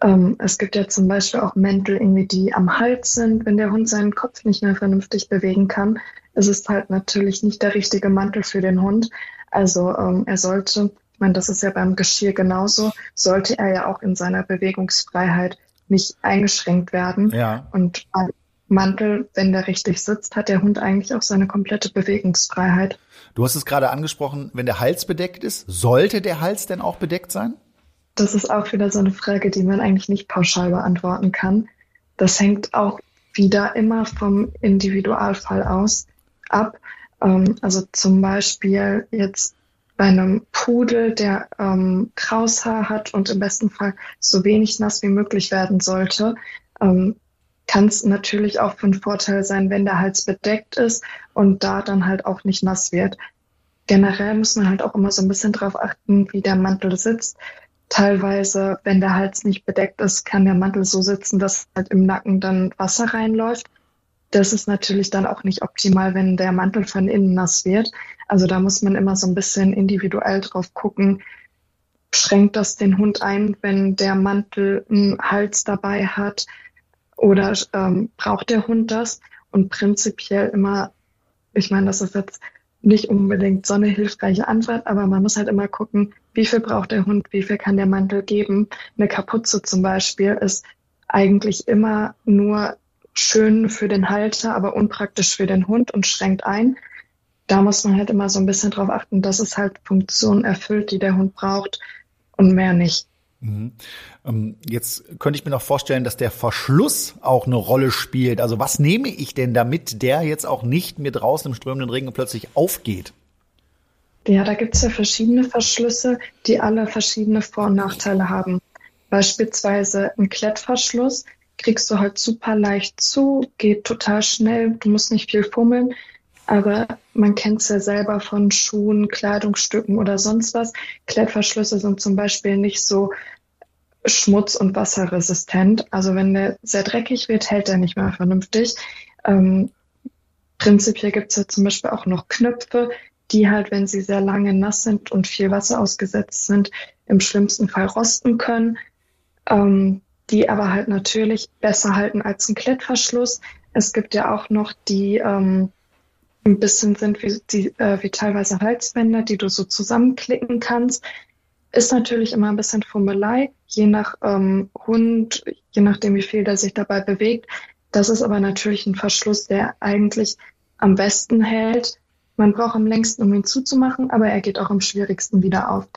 Ähm, es gibt ja zum Beispiel auch Mäntel, irgendwie, die am Hals sind, wenn der Hund seinen Kopf nicht mehr vernünftig bewegen kann. Es ist halt natürlich nicht der richtige Mantel für den Hund. Also ähm, er sollte, ich meine, das ist ja beim Geschirr genauso, sollte er ja auch in seiner Bewegungsfreiheit nicht eingeschränkt werden. Ja. Und beim Mantel, wenn der richtig sitzt, hat der Hund eigentlich auch seine komplette Bewegungsfreiheit. Du hast es gerade angesprochen, wenn der Hals bedeckt ist, sollte der Hals denn auch bedeckt sein? Das ist auch wieder so eine Frage, die man eigentlich nicht pauschal beantworten kann. Das hängt auch wieder immer vom Individualfall aus ab. Ähm, also zum Beispiel jetzt bei einem Pudel, der ähm, graues Haar hat und im besten Fall so wenig nass wie möglich werden sollte, ähm, kann es natürlich auch von Vorteil sein, wenn der Hals bedeckt ist und da dann halt auch nicht nass wird. Generell muss man halt auch immer so ein bisschen drauf achten, wie der Mantel sitzt. Teilweise, wenn der Hals nicht bedeckt ist, kann der Mantel so sitzen, dass halt im Nacken dann Wasser reinläuft. Das ist natürlich dann auch nicht optimal, wenn der Mantel von innen nass wird. Also da muss man immer so ein bisschen individuell drauf gucken. Schränkt das den Hund ein, wenn der Mantel einen Hals dabei hat? Oder ähm, braucht der Hund das? Und prinzipiell immer, ich meine, das ist jetzt nicht unbedingt so eine hilfreiche Antwort, aber man muss halt immer gucken, wie viel braucht der Hund, wie viel kann der Mantel geben. Eine Kapuze zum Beispiel ist eigentlich immer nur schön für den Halter, aber unpraktisch für den Hund und schränkt ein. Da muss man halt immer so ein bisschen drauf achten, dass es halt Funktionen erfüllt, die der Hund braucht und mehr nicht. Mhm. Ähm, jetzt könnte ich mir noch vorstellen, dass der Verschluss auch eine Rolle spielt. Also was nehme ich denn, damit der jetzt auch nicht mir draußen im strömenden Regen plötzlich aufgeht? Ja, da gibt es ja verschiedene Verschlüsse, die alle verschiedene Vor- und Nachteile haben. Beispielsweise ein Klettverschluss kriegst du halt super leicht zu, geht total schnell, du musst nicht viel fummeln. Aber man kennt es ja selber von Schuhen, Kleidungsstücken oder sonst was. Klettverschlüsse sind zum Beispiel nicht so schmutz- und wasserresistent. Also wenn der sehr dreckig wird, hält er nicht mehr vernünftig. Ähm, prinzipiell gibt es ja zum Beispiel auch noch Knöpfe, die halt, wenn sie sehr lange nass sind und viel Wasser ausgesetzt sind, im schlimmsten Fall rosten können, ähm, die aber halt natürlich besser halten als ein Klettverschluss. Es gibt ja auch noch die ähm, ein bisschen sind wie, die, äh, wie teilweise Halsbänder, die du so zusammenklicken kannst. Ist natürlich immer ein bisschen Fummelei, je nach ähm, Hund, je nachdem, wie viel der sich dabei bewegt. Das ist aber natürlich ein Verschluss, der eigentlich am besten hält. Man braucht am längsten, um ihn zuzumachen, aber er geht auch am schwierigsten wieder auf.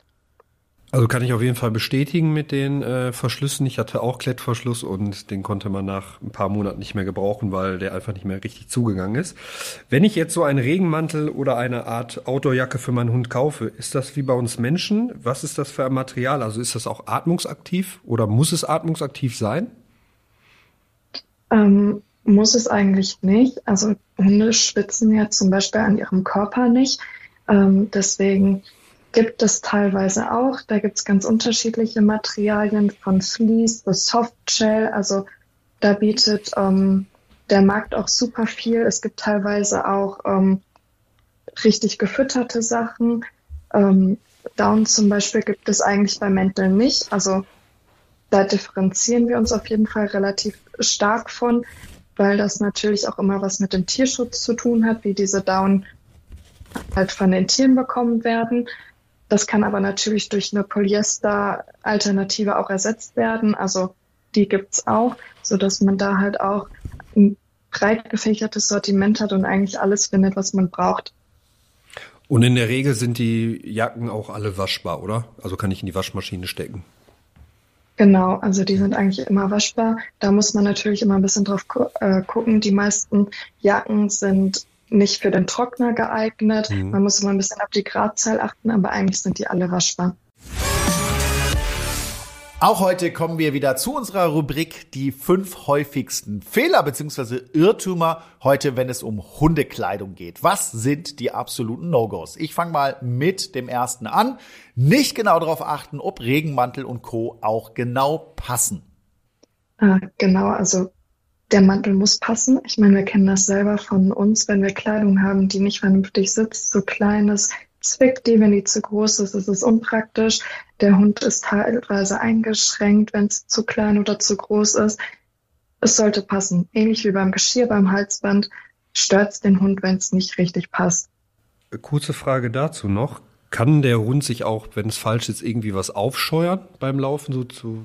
Also kann ich auf jeden Fall bestätigen mit den äh, Verschlüssen. Ich hatte auch Klettverschluss und den konnte man nach ein paar Monaten nicht mehr gebrauchen, weil der einfach nicht mehr richtig zugegangen ist. Wenn ich jetzt so einen Regenmantel oder eine Art Outdoorjacke für meinen Hund kaufe, ist das wie bei uns Menschen? Was ist das für ein Material? Also ist das auch atmungsaktiv oder muss es atmungsaktiv sein? Ähm, muss es eigentlich nicht. Also Hunde schwitzen ja zum Beispiel an ihrem Körper nicht. Ähm, deswegen gibt es teilweise auch. Da gibt es ganz unterschiedliche Materialien von Fleece bis Softshell. Also da bietet ähm, der Markt auch super viel. Es gibt teilweise auch ähm, richtig gefütterte Sachen. Ähm, Down zum Beispiel gibt es eigentlich bei Mänteln nicht. Also da differenzieren wir uns auf jeden Fall relativ stark von, weil das natürlich auch immer was mit dem Tierschutz zu tun hat, wie diese Down halt von den Tieren bekommen werden. Das kann aber natürlich durch eine Polyester-Alternative auch ersetzt werden. Also die gibt's auch, so dass man da halt auch ein breit gefächertes Sortiment hat und eigentlich alles findet, was man braucht. Und in der Regel sind die Jacken auch alle waschbar, oder? Also kann ich in die Waschmaschine stecken. Genau, also die sind eigentlich immer waschbar. Da muss man natürlich immer ein bisschen drauf gu äh, gucken. Die meisten Jacken sind nicht für den Trockner geeignet. Mhm. Man muss immer ein bisschen auf die Gradzahl achten, aber eigentlich sind die alle waschbar. Auch heute kommen wir wieder zu unserer Rubrik die fünf häufigsten Fehler bzw. Irrtümer heute, wenn es um Hundekleidung geht. Was sind die absoluten No-Gos? Ich fange mal mit dem ersten an. Nicht genau darauf achten, ob Regenmantel und Co. auch genau passen. Ah, genau, also der Mantel muss passen. Ich meine, wir kennen das selber von uns, wenn wir Kleidung haben, die nicht vernünftig sitzt, so kleines zwickt die, wenn die zu groß ist, ist es unpraktisch. Der Hund ist teilweise eingeschränkt, wenn es zu klein oder zu groß ist. Es sollte passen. Ähnlich wie beim Geschirr, beim Halsband stört es den Hund, wenn es nicht richtig passt. Kurze Frage dazu noch. Kann der Hund sich auch, wenn es falsch ist, irgendwie was aufscheuern beim Laufen, so zu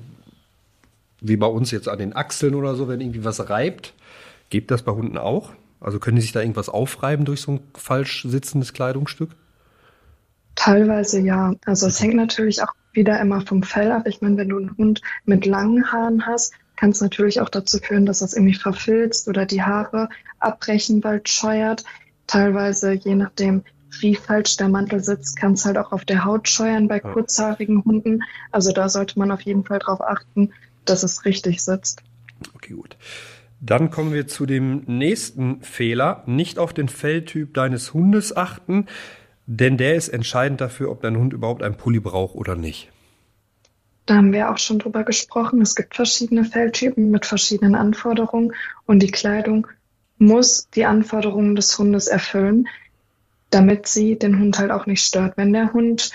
wie bei uns jetzt an den Achseln oder so, wenn irgendwie was reibt. Gibt das bei Hunden auch? Also können die sich da irgendwas aufreiben durch so ein falsch sitzendes Kleidungsstück? Teilweise ja. Also es hängt natürlich auch wieder immer vom Fell ab. Ich meine, wenn du einen Hund mit langen Haaren hast, kann es natürlich auch dazu führen, dass das irgendwie verfilzt oder die Haare abbrechen, weil es scheuert. Teilweise, je nachdem, wie falsch der Mantel sitzt, kann es halt auch auf der Haut scheuern bei kurzhaarigen Hunden. Also da sollte man auf jeden Fall drauf achten, dass es richtig sitzt. Okay, gut. Dann kommen wir zu dem nächsten Fehler. Nicht auf den Felltyp deines Hundes achten, denn der ist entscheidend dafür, ob dein Hund überhaupt einen Pulli braucht oder nicht. Da haben wir auch schon drüber gesprochen. Es gibt verschiedene Felltypen mit verschiedenen Anforderungen und die Kleidung muss die Anforderungen des Hundes erfüllen, damit sie den Hund halt auch nicht stört. Wenn der Hund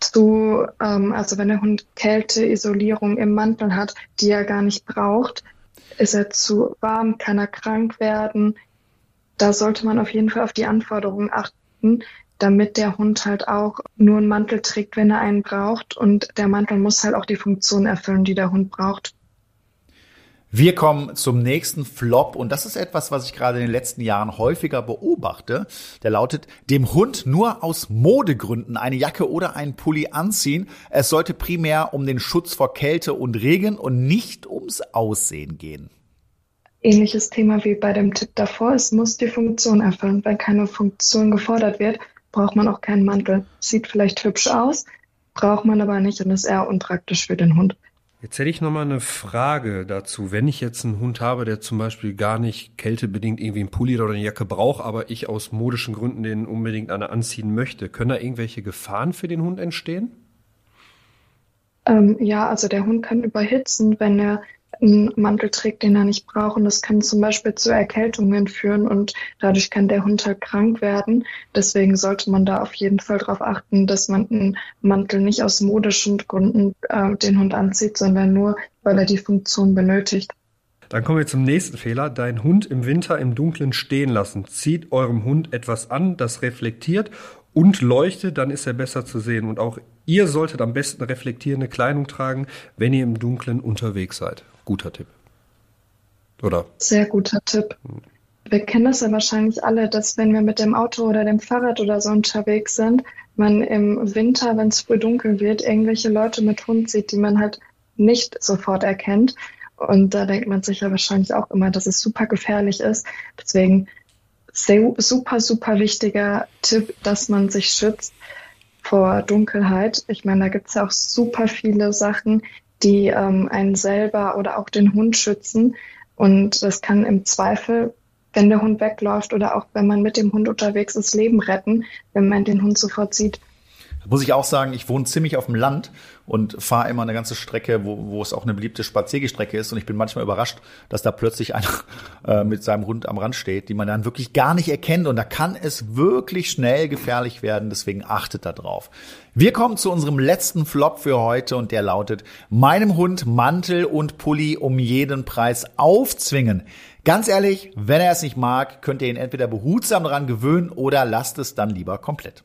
zu, ähm, also wenn der Hund Kälteisolierung im Mantel hat, die er gar nicht braucht, ist er zu warm, kann er krank werden. Da sollte man auf jeden Fall auf die Anforderungen achten, damit der Hund halt auch nur einen Mantel trägt, wenn er einen braucht. Und der Mantel muss halt auch die Funktion erfüllen, die der Hund braucht. Wir kommen zum nächsten Flop und das ist etwas, was ich gerade in den letzten Jahren häufiger beobachte. Der lautet, dem Hund nur aus Modegründen eine Jacke oder einen Pulli anziehen. Es sollte primär um den Schutz vor Kälte und Regen und nicht ums Aussehen gehen. Ähnliches Thema wie bei dem Tipp davor. Es muss die Funktion erfüllen. Wenn keine Funktion gefordert wird, braucht man auch keinen Mantel. Sieht vielleicht hübsch aus, braucht man aber nicht und ist eher unpraktisch für den Hund. Jetzt hätte ich noch mal eine Frage dazu. Wenn ich jetzt einen Hund habe, der zum Beispiel gar nicht kältebedingt irgendwie einen Pulli oder eine Jacke braucht, aber ich aus modischen Gründen den unbedingt eine anziehen möchte, können da irgendwelche Gefahren für den Hund entstehen? Ähm, ja, also der Hund kann überhitzen, wenn er einen Mantel trägt, den er nicht braucht. Und das kann zum Beispiel zu Erkältungen führen und dadurch kann der Hund halt krank werden. Deswegen sollte man da auf jeden Fall darauf achten, dass man einen Mantel nicht aus modischen Gründen äh, den Hund anzieht, sondern nur, weil er die Funktion benötigt. Dann kommen wir zum nächsten Fehler. Dein Hund im Winter im Dunkeln stehen lassen. Zieht eurem Hund etwas an, das reflektiert und leuchtet, dann ist er besser zu sehen. Und auch ihr solltet am besten reflektierende Kleidung tragen, wenn ihr im Dunkeln unterwegs seid. Guter Tipp. Oder? Sehr guter Tipp. Wir kennen das ja wahrscheinlich alle, dass wenn wir mit dem Auto oder dem Fahrrad oder so unterwegs sind, man im Winter, wenn es früh dunkel wird, irgendwelche Leute mit Hund sieht, die man halt nicht sofort erkennt. Und da denkt man sich ja wahrscheinlich auch immer, dass es super gefährlich ist. Deswegen super, super wichtiger Tipp, dass man sich schützt vor Dunkelheit. Ich meine, da gibt es ja auch super viele Sachen, die ähm, einen selber oder auch den Hund schützen. Und das kann im Zweifel, wenn der Hund wegläuft oder auch wenn man mit dem Hund unterwegs ist, Leben retten, wenn man den Hund sofort sieht muss ich auch sagen, ich wohne ziemlich auf dem Land und fahre immer eine ganze Strecke, wo, wo es auch eine beliebte Spaziergestrecke ist. Und ich bin manchmal überrascht, dass da plötzlich einer äh, mit seinem Hund am Rand steht, die man dann wirklich gar nicht erkennt. Und da kann es wirklich schnell gefährlich werden. Deswegen achtet da drauf. Wir kommen zu unserem letzten Flop für heute und der lautet, meinem Hund Mantel und Pulli um jeden Preis aufzwingen. Ganz ehrlich, wenn er es nicht mag, könnt ihr ihn entweder behutsam daran gewöhnen oder lasst es dann lieber komplett.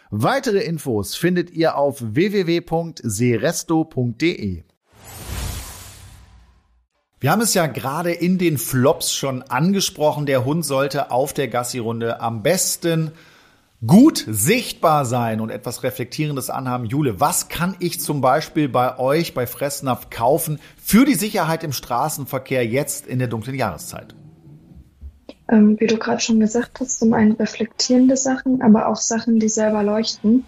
Weitere Infos findet ihr auf www.seresto.de. Wir haben es ja gerade in den Flops schon angesprochen. Der Hund sollte auf der Gassi-Runde am besten gut sichtbar sein und etwas Reflektierendes anhaben. Jule, was kann ich zum Beispiel bei euch bei Fressnapf kaufen für die Sicherheit im Straßenverkehr jetzt in der dunklen Jahreszeit? Ähm, wie du gerade schon gesagt hast, zum einen reflektierende Sachen, aber auch Sachen, die selber leuchten.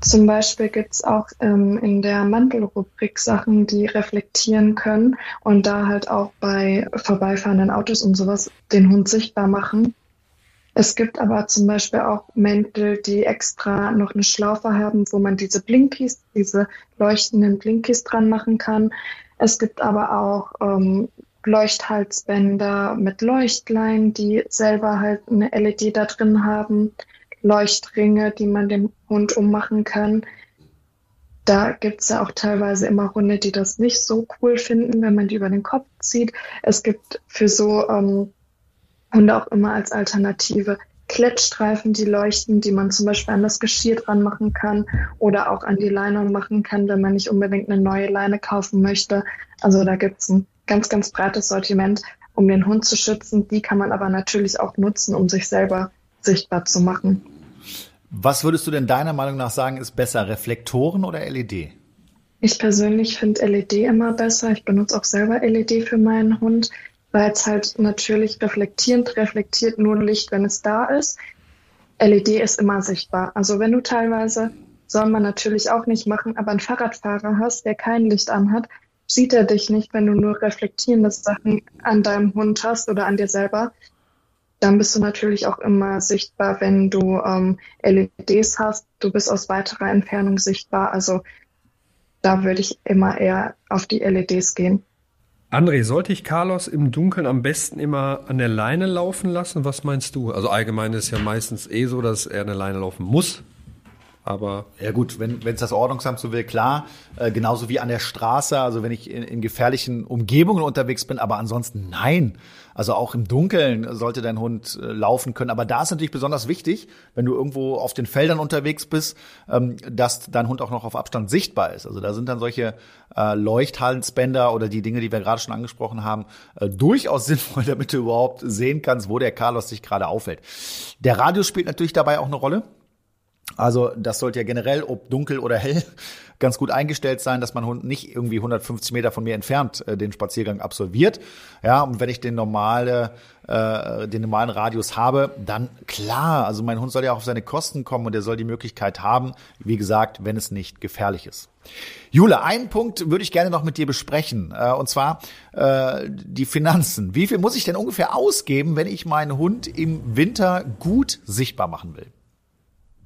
Zum Beispiel gibt's auch ähm, in der Mantelrubrik Sachen, die reflektieren können und da halt auch bei vorbeifahrenden Autos und sowas den Hund sichtbar machen. Es gibt aber zum Beispiel auch Mäntel, die extra noch eine Schlaufe haben, wo man diese Blinkies, diese leuchtenden Blinkies dran machen kann. Es gibt aber auch ähm, Leuchthalsbänder mit Leuchtlein, die selber halt eine LED da drin haben, Leuchtringe, die man dem Hund ummachen kann. Da gibt's ja auch teilweise immer Hunde, die das nicht so cool finden, wenn man die über den Kopf zieht. Es gibt für so ähm, Hunde auch immer als Alternative Klettstreifen, die leuchten, die man zum Beispiel an das Geschirr dran machen kann oder auch an die Leine machen kann, wenn man nicht unbedingt eine neue Leine kaufen möchte. Also da gibt's ein ganz, ganz breites Sortiment, um den Hund zu schützen. Die kann man aber natürlich auch nutzen, um sich selber sichtbar zu machen. Was würdest du denn deiner Meinung nach sagen, ist besser, Reflektoren oder LED? Ich persönlich finde LED immer besser. Ich benutze auch selber LED für meinen Hund, weil es halt natürlich reflektierend reflektiert nur Licht, wenn es da ist. LED ist immer sichtbar. Also wenn du teilweise, soll man natürlich auch nicht machen, aber einen Fahrradfahrer hast, der kein Licht anhat, sieht er dich nicht, wenn du nur reflektierende Sachen an deinem Hund hast oder an dir selber. Dann bist du natürlich auch immer sichtbar, wenn du ähm, LEDs hast. Du bist aus weiterer Entfernung sichtbar. Also da würde ich immer eher auf die LEDs gehen. André, sollte ich Carlos im Dunkeln am besten immer an der Leine laufen lassen? Was meinst du? Also allgemein ist ja meistens eh so, dass er an der Leine laufen muss. Aber ja gut, wenn es das Ordnungsamt so will, klar. Äh, genauso wie an der Straße, also wenn ich in, in gefährlichen Umgebungen unterwegs bin, aber ansonsten nein. Also auch im Dunkeln sollte dein Hund äh, laufen können. Aber da ist natürlich besonders wichtig, wenn du irgendwo auf den Feldern unterwegs bist, ähm, dass dein Hund auch noch auf Abstand sichtbar ist. Also da sind dann solche äh, Leuchthallenspender oder die Dinge, die wir gerade schon angesprochen haben, äh, durchaus sinnvoll, damit du überhaupt sehen kannst, wo der Carlos sich gerade aufhält. Der Radius spielt natürlich dabei auch eine Rolle. Also das sollte ja generell, ob dunkel oder hell, ganz gut eingestellt sein, dass mein Hund nicht irgendwie 150 Meter von mir entfernt äh, den Spaziergang absolviert. Ja, und wenn ich den normale, äh, den normalen Radius habe, dann klar, also mein Hund soll ja auch auf seine Kosten kommen und er soll die Möglichkeit haben, wie gesagt, wenn es nicht gefährlich ist. Jule, einen Punkt würde ich gerne noch mit dir besprechen, äh, und zwar äh, die Finanzen. Wie viel muss ich denn ungefähr ausgeben, wenn ich meinen Hund im Winter gut sichtbar machen will?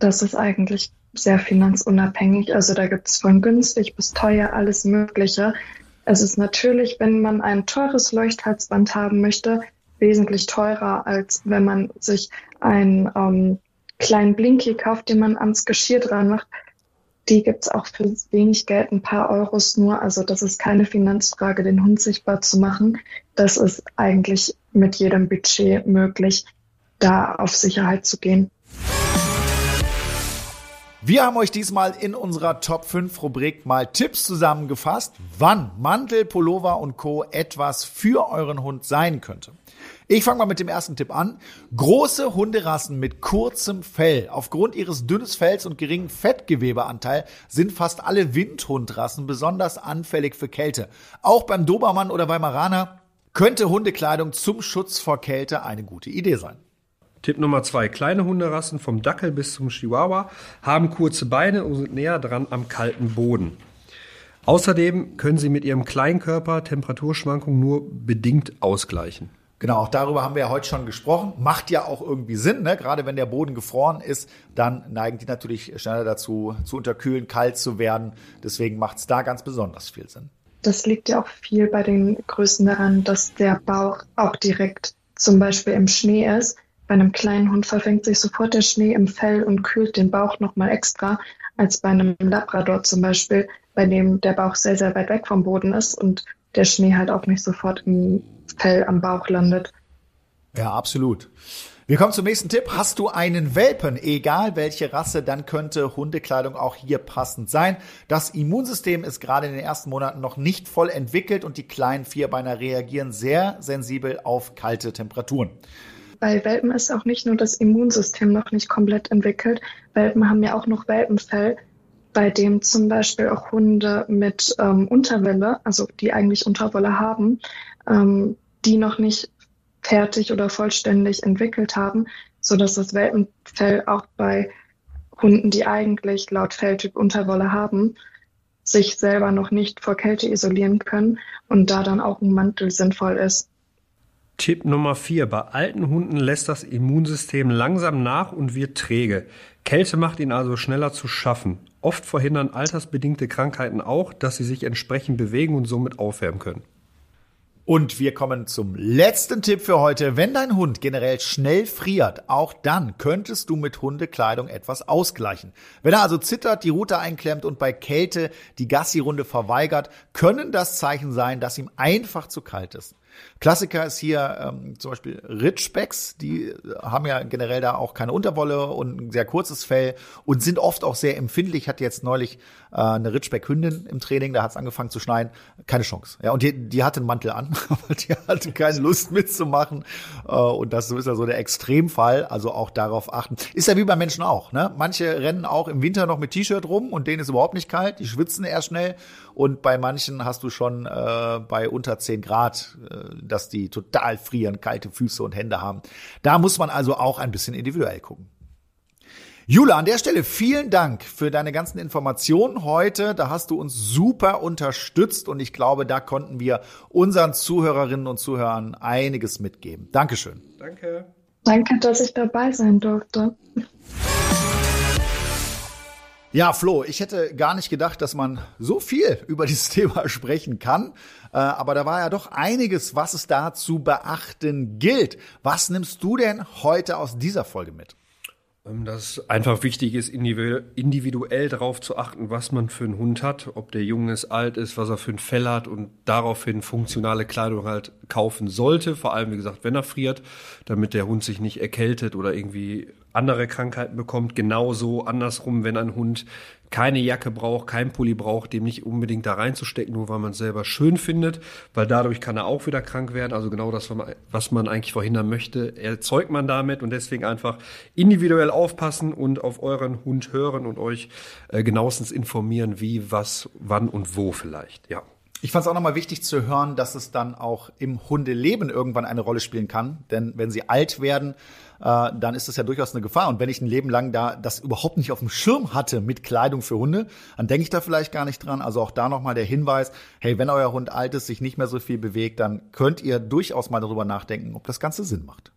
Das ist eigentlich sehr finanzunabhängig. Also da gibt es von günstig bis teuer alles Mögliche. Es ist natürlich, wenn man ein teures Leuchthalsband haben möchte, wesentlich teurer, als wenn man sich einen ähm, kleinen Blinky kauft, den man ans Geschirr dran macht. Die gibt es auch für wenig Geld, ein paar Euros nur. Also das ist keine Finanzfrage, den Hund sichtbar zu machen. Das ist eigentlich mit jedem Budget möglich, da auf Sicherheit zu gehen. Wir haben euch diesmal in unserer Top 5 Rubrik mal Tipps zusammengefasst, wann Mantel, Pullover und Co. etwas für euren Hund sein könnte. Ich fange mal mit dem ersten Tipp an. Große Hunderassen mit kurzem Fell. Aufgrund ihres dünnes Fells und geringen Fettgewebeanteil sind fast alle Windhundrassen besonders anfällig für Kälte. Auch beim Dobermann oder Weimaraner könnte Hundekleidung zum Schutz vor Kälte eine gute Idee sein. Tipp Nummer zwei. Kleine Hunderassen vom Dackel bis zum Chihuahua haben kurze Beine und sind näher dran am kalten Boden. Außerdem können sie mit ihrem Kleinkörper Temperaturschwankungen nur bedingt ausgleichen. Genau, auch darüber haben wir ja heute schon gesprochen. Macht ja auch irgendwie Sinn, ne? gerade wenn der Boden gefroren ist, dann neigen die natürlich schneller dazu, zu unterkühlen, kalt zu werden. Deswegen macht es da ganz besonders viel Sinn. Das liegt ja auch viel bei den Größen daran, dass der Bauch auch direkt zum Beispiel im Schnee ist bei einem kleinen Hund verfängt sich sofort der Schnee im Fell und kühlt den Bauch nochmal extra, als bei einem Labrador zum Beispiel, bei dem der Bauch sehr, sehr weit weg vom Boden ist und der Schnee halt auch nicht sofort im Fell am Bauch landet. Ja, absolut. Wir kommen zum nächsten Tipp. Hast du einen Welpen, egal welche Rasse, dann könnte Hundekleidung auch hier passend sein. Das Immunsystem ist gerade in den ersten Monaten noch nicht voll entwickelt und die kleinen Vierbeiner reagieren sehr sensibel auf kalte Temperaturen bei Welpen ist auch nicht nur das Immunsystem noch nicht komplett entwickelt. Welpen haben ja auch noch Welpenfell, bei dem zum Beispiel auch Hunde mit ähm, Unterwelle, also die eigentlich Unterwolle haben, ähm, die noch nicht fertig oder vollständig entwickelt haben, so dass das Welpenfell auch bei Hunden, die eigentlich laut Felltyp Unterwolle haben, sich selber noch nicht vor Kälte isolieren können und da dann auch ein Mantel sinnvoll ist. Tipp Nummer vier. Bei alten Hunden lässt das Immunsystem langsam nach und wird träge. Kälte macht ihn also schneller zu schaffen. Oft verhindern altersbedingte Krankheiten auch, dass sie sich entsprechend bewegen und somit aufwärmen können. Und wir kommen zum letzten Tipp für heute. Wenn dein Hund generell schnell friert, auch dann könntest du mit Hundekleidung etwas ausgleichen. Wenn er also zittert, die Rute einklemmt und bei Kälte die Gassi-Runde verweigert, können das Zeichen sein, dass ihm einfach zu kalt ist. Klassiker ist hier ähm, zum Beispiel Ridgebacks, die haben ja generell da auch keine Unterwolle und ein sehr kurzes Fell und sind oft auch sehr empfindlich. Hatte jetzt neulich äh, eine Ridgeback-Hündin im Training, da hat es angefangen zu schneien. Keine Chance. Ja, und die, die hatte einen Mantel an, aber die hatte keine Lust mitzumachen. Äh, und das ist ja so der Extremfall. Also auch darauf achten. Ist ja wie bei Menschen auch. Ne? Manche rennen auch im Winter noch mit T-Shirt rum und denen ist überhaupt nicht kalt. Die schwitzen eher schnell. Und bei manchen hast du schon äh, bei unter 10 Grad, äh, dass die total frieren, kalte Füße und Hände haben. Da muss man also auch ein bisschen individuell gucken. Jula, an der Stelle vielen Dank für deine ganzen Informationen heute. Da hast du uns super unterstützt und ich glaube, da konnten wir unseren Zuhörerinnen und Zuhörern einiges mitgeben. Dankeschön. Danke. Danke, dass ich dabei sein durfte. Ja, Flo, ich hätte gar nicht gedacht, dass man so viel über dieses Thema sprechen kann. Äh, aber da war ja doch einiges, was es da zu beachten gilt. Was nimmst du denn heute aus dieser Folge mit? Ähm, dass einfach wichtig ist, individuell darauf zu achten, was man für einen Hund hat, ob der jung ist, alt ist, was er für ein Fell hat und daraufhin funktionale Kleidung halt kaufen sollte. Vor allem, wie gesagt, wenn er friert, damit der Hund sich nicht erkältet oder irgendwie andere Krankheiten bekommt. Genauso andersrum, wenn ein Hund keine Jacke braucht, kein Pulli braucht, dem nicht unbedingt da reinzustecken, nur weil man es selber schön findet, weil dadurch kann er auch wieder krank werden. Also genau das, was man eigentlich verhindern möchte, erzeugt man damit und deswegen einfach individuell aufpassen und auf euren Hund hören und euch äh, genauestens informieren, wie, was, wann und wo vielleicht. Ja. Ich fand es auch nochmal wichtig zu hören, dass es dann auch im Hundeleben irgendwann eine Rolle spielen kann. Denn wenn sie alt werden, äh, dann ist das ja durchaus eine Gefahr. Und wenn ich ein Leben lang da das überhaupt nicht auf dem Schirm hatte mit Kleidung für Hunde, dann denke ich da vielleicht gar nicht dran. Also auch da nochmal der Hinweis, hey, wenn euer Hund alt ist, sich nicht mehr so viel bewegt, dann könnt ihr durchaus mal darüber nachdenken, ob das Ganze Sinn macht.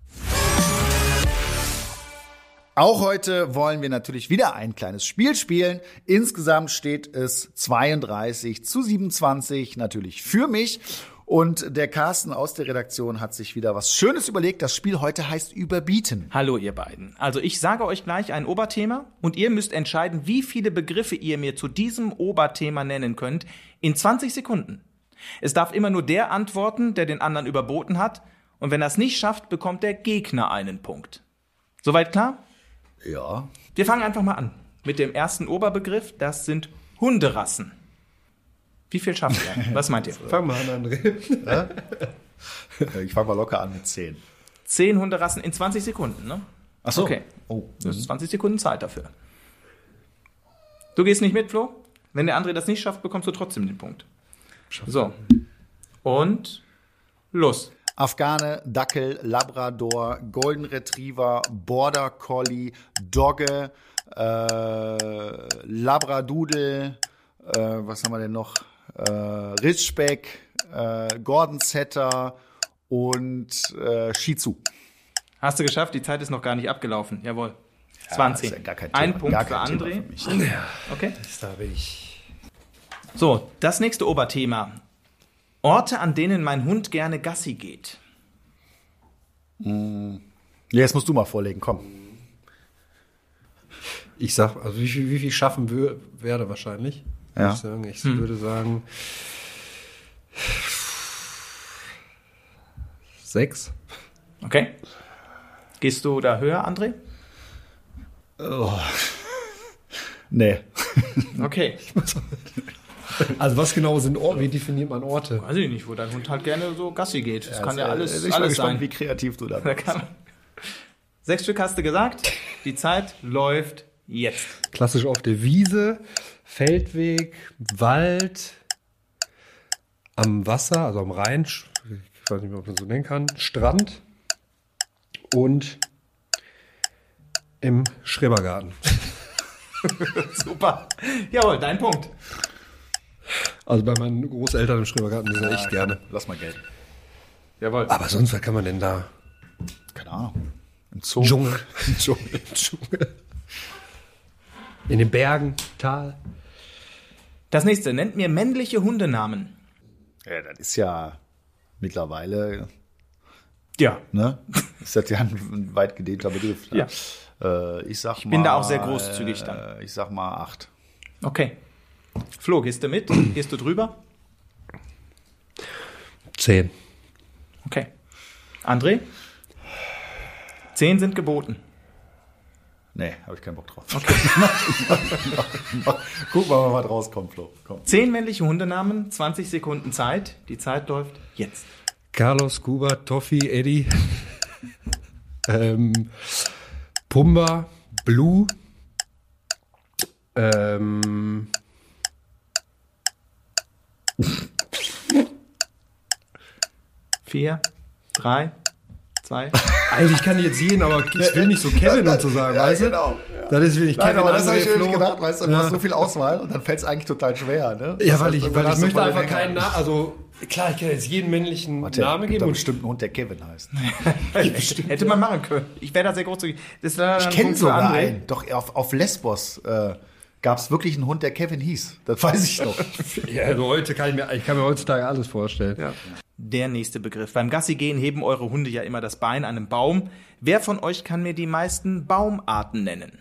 Auch heute wollen wir natürlich wieder ein kleines Spiel spielen. Insgesamt steht es 32 zu 27 natürlich für mich. Und der Carsten aus der Redaktion hat sich wieder was Schönes überlegt. Das Spiel heute heißt Überbieten. Hallo ihr beiden. Also ich sage euch gleich ein Oberthema und ihr müsst entscheiden, wie viele Begriffe ihr mir zu diesem Oberthema nennen könnt in 20 Sekunden. Es darf immer nur der antworten, der den anderen überboten hat. Und wenn er es nicht schafft, bekommt der Gegner einen Punkt. Soweit klar? Ja. Wir fangen einfach mal an mit dem ersten Oberbegriff. Das sind Hunderassen. Wie viel schafft er? Was meint ihr? Fang mal an, André. Ja? Ich fange mal locker an mit 10. 10 Hunderassen in 20 Sekunden, ne? Ach so. Okay. Oh. Das ist 20 Sekunden Zeit dafür. Du gehst nicht mit, Flo? Wenn der André das nicht schafft, bekommst du trotzdem den Punkt. Schaff so. Und los. Afghane, Dackel, Labrador, Golden Retriever, Border Collie, Dogge, äh, Labradoodle, äh, was haben wir denn noch? Äh, Ritschbeck, äh, Gordon Setter und äh, Shizu. Hast du geschafft? Die Zeit ist noch gar nicht abgelaufen. Jawohl. 20. Ja, ja Ein Punkt für André. Für okay. Da bin ich. So, das nächste Oberthema. Orte, an denen mein Hund gerne Gassi geht. Hm. Jetzt musst du mal vorlegen, komm. Ich sag, also wie viel, wie viel schaffen wir, werde wahrscheinlich. Ja. Ich, sagen. ich hm. würde sagen sechs. Okay. Gehst du da höher, André? Oh. Nee. Okay. Also was genau sind Orte? Wie definiert man Orte? Weiß ich nicht, wo dein Hund halt gerne so Gassi geht. Das ja, kann ja alles, ich alles gespannt, sein. wie kreativ du da bist. Da Sechs Stück hast du gesagt. Die Zeit läuft jetzt. Klassisch auf der Wiese. Feldweg, Wald, am Wasser, also am Rhein, ich weiß nicht mehr, ob man so nennen kann, Strand und im Schrebergarten. Super. Jawohl, dein Punkt. Also bei meinen Großeltern im Schrebergarten, sind ja, echt gerne. Lass mal Geld. Jawohl. Aber sonst, was kann man denn da? Keine Ahnung. Im Zoo. Dschungel. Dschungel. Dschungel. In den Bergen, Tal. Das nächste, nennt mir männliche Hundenamen. Ja, das ist ja mittlerweile. Ja. Ne? Ist das ja ein weit gedehnter Begriff. Ne? Ja. Äh, ich sag ich bin da auch sehr großzügig dann. Äh, ich sag mal acht. Okay. Flo, gehst du mit? Gehst du drüber? Zehn. Okay. André? Zehn sind geboten. Nee, habe ich keinen Bock drauf. Okay. Guck mal, was rauskommt, Flo. Komm. Zehn männliche Hundenamen, 20 Sekunden Zeit. Die Zeit läuft jetzt. Carlos, Kuba, Toffi, Eddie, ähm, Pumba, Blue, ähm, Vier, drei, zwei. Eigentlich kann ich jetzt jeden, aber ich will nicht so Kevin und so sagen, ja, weißt du? Genau. Das ist wenig Kevin. aber das habe ich mir nicht gedacht, weißt du, du ja. hast so viel Auswahl und dann fällt es eigentlich total schwer, ne? Ja, weil ich, weil ich möchte einfach keinen Namen, also klar, ich kann jetzt jeden männlichen Warte, Namen geben. Und bestimmt einen Hund, der Kevin heißt. Hätte man machen können. Ich wäre da sehr großzügig. Das ich kenne sogar einen. Doch, auf, auf Lesbos äh, gab es wirklich einen Hund, der Kevin hieß. Das weiß ich noch. ja, also heute kann ich mir, ich kann mir heutzutage alles vorstellen. Ja. Der nächste Begriff. Beim Gassi gehen heben eure Hunde ja immer das Bein an einem Baum. Wer von euch kann mir die meisten Baumarten nennen?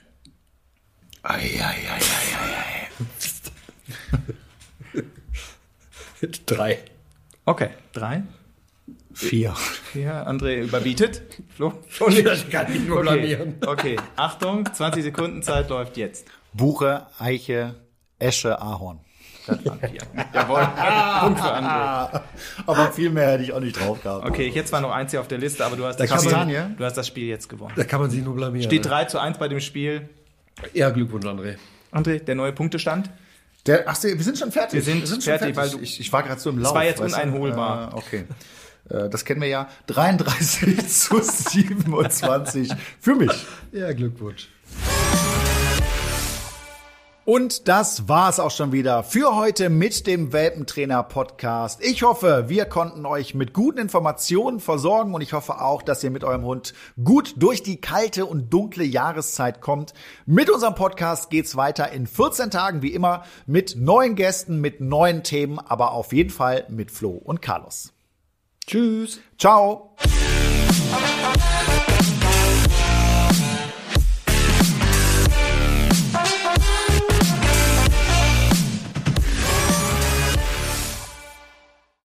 Ei, ei, ei, ei, ei, ei. drei. Okay, drei. Vier. Vier. André überbietet. Flo? Flo ich kann nicht nur blamieren. Okay. okay, Achtung, 20 Sekunden Zeit läuft jetzt. Buche, Eiche, Esche, Ahorn. Das waren vier. Jawohl. Punkt für André. Aber viel mehr hätte ich auch nicht drauf gehabt. Okay, jetzt war noch eins hier auf der Liste, aber du hast, das Spiel, du hast das Spiel jetzt gewonnen. Da kann man sich nur blamieren. Steht 3 ne? zu 1 bei dem Spiel. Ja, Glückwunsch, André. André, der neue Punktestand? Der, ach, wir sind schon fertig. Wir sind, wir sind fertig, fertig, weil du, ich, ich war gerade so im Lauf. Das war jetzt uneinholbar. Äh, okay. Äh, das kennen wir ja. 33 zu 27 für mich. Ja, Glückwunsch. Und das war's auch schon wieder für heute mit dem Welpentrainer Podcast. Ich hoffe, wir konnten euch mit guten Informationen versorgen und ich hoffe auch, dass ihr mit eurem Hund gut durch die kalte und dunkle Jahreszeit kommt. Mit unserem Podcast geht's weiter in 14 Tagen wie immer mit neuen Gästen, mit neuen Themen, aber auf jeden Fall mit Flo und Carlos. Tschüss. Ciao.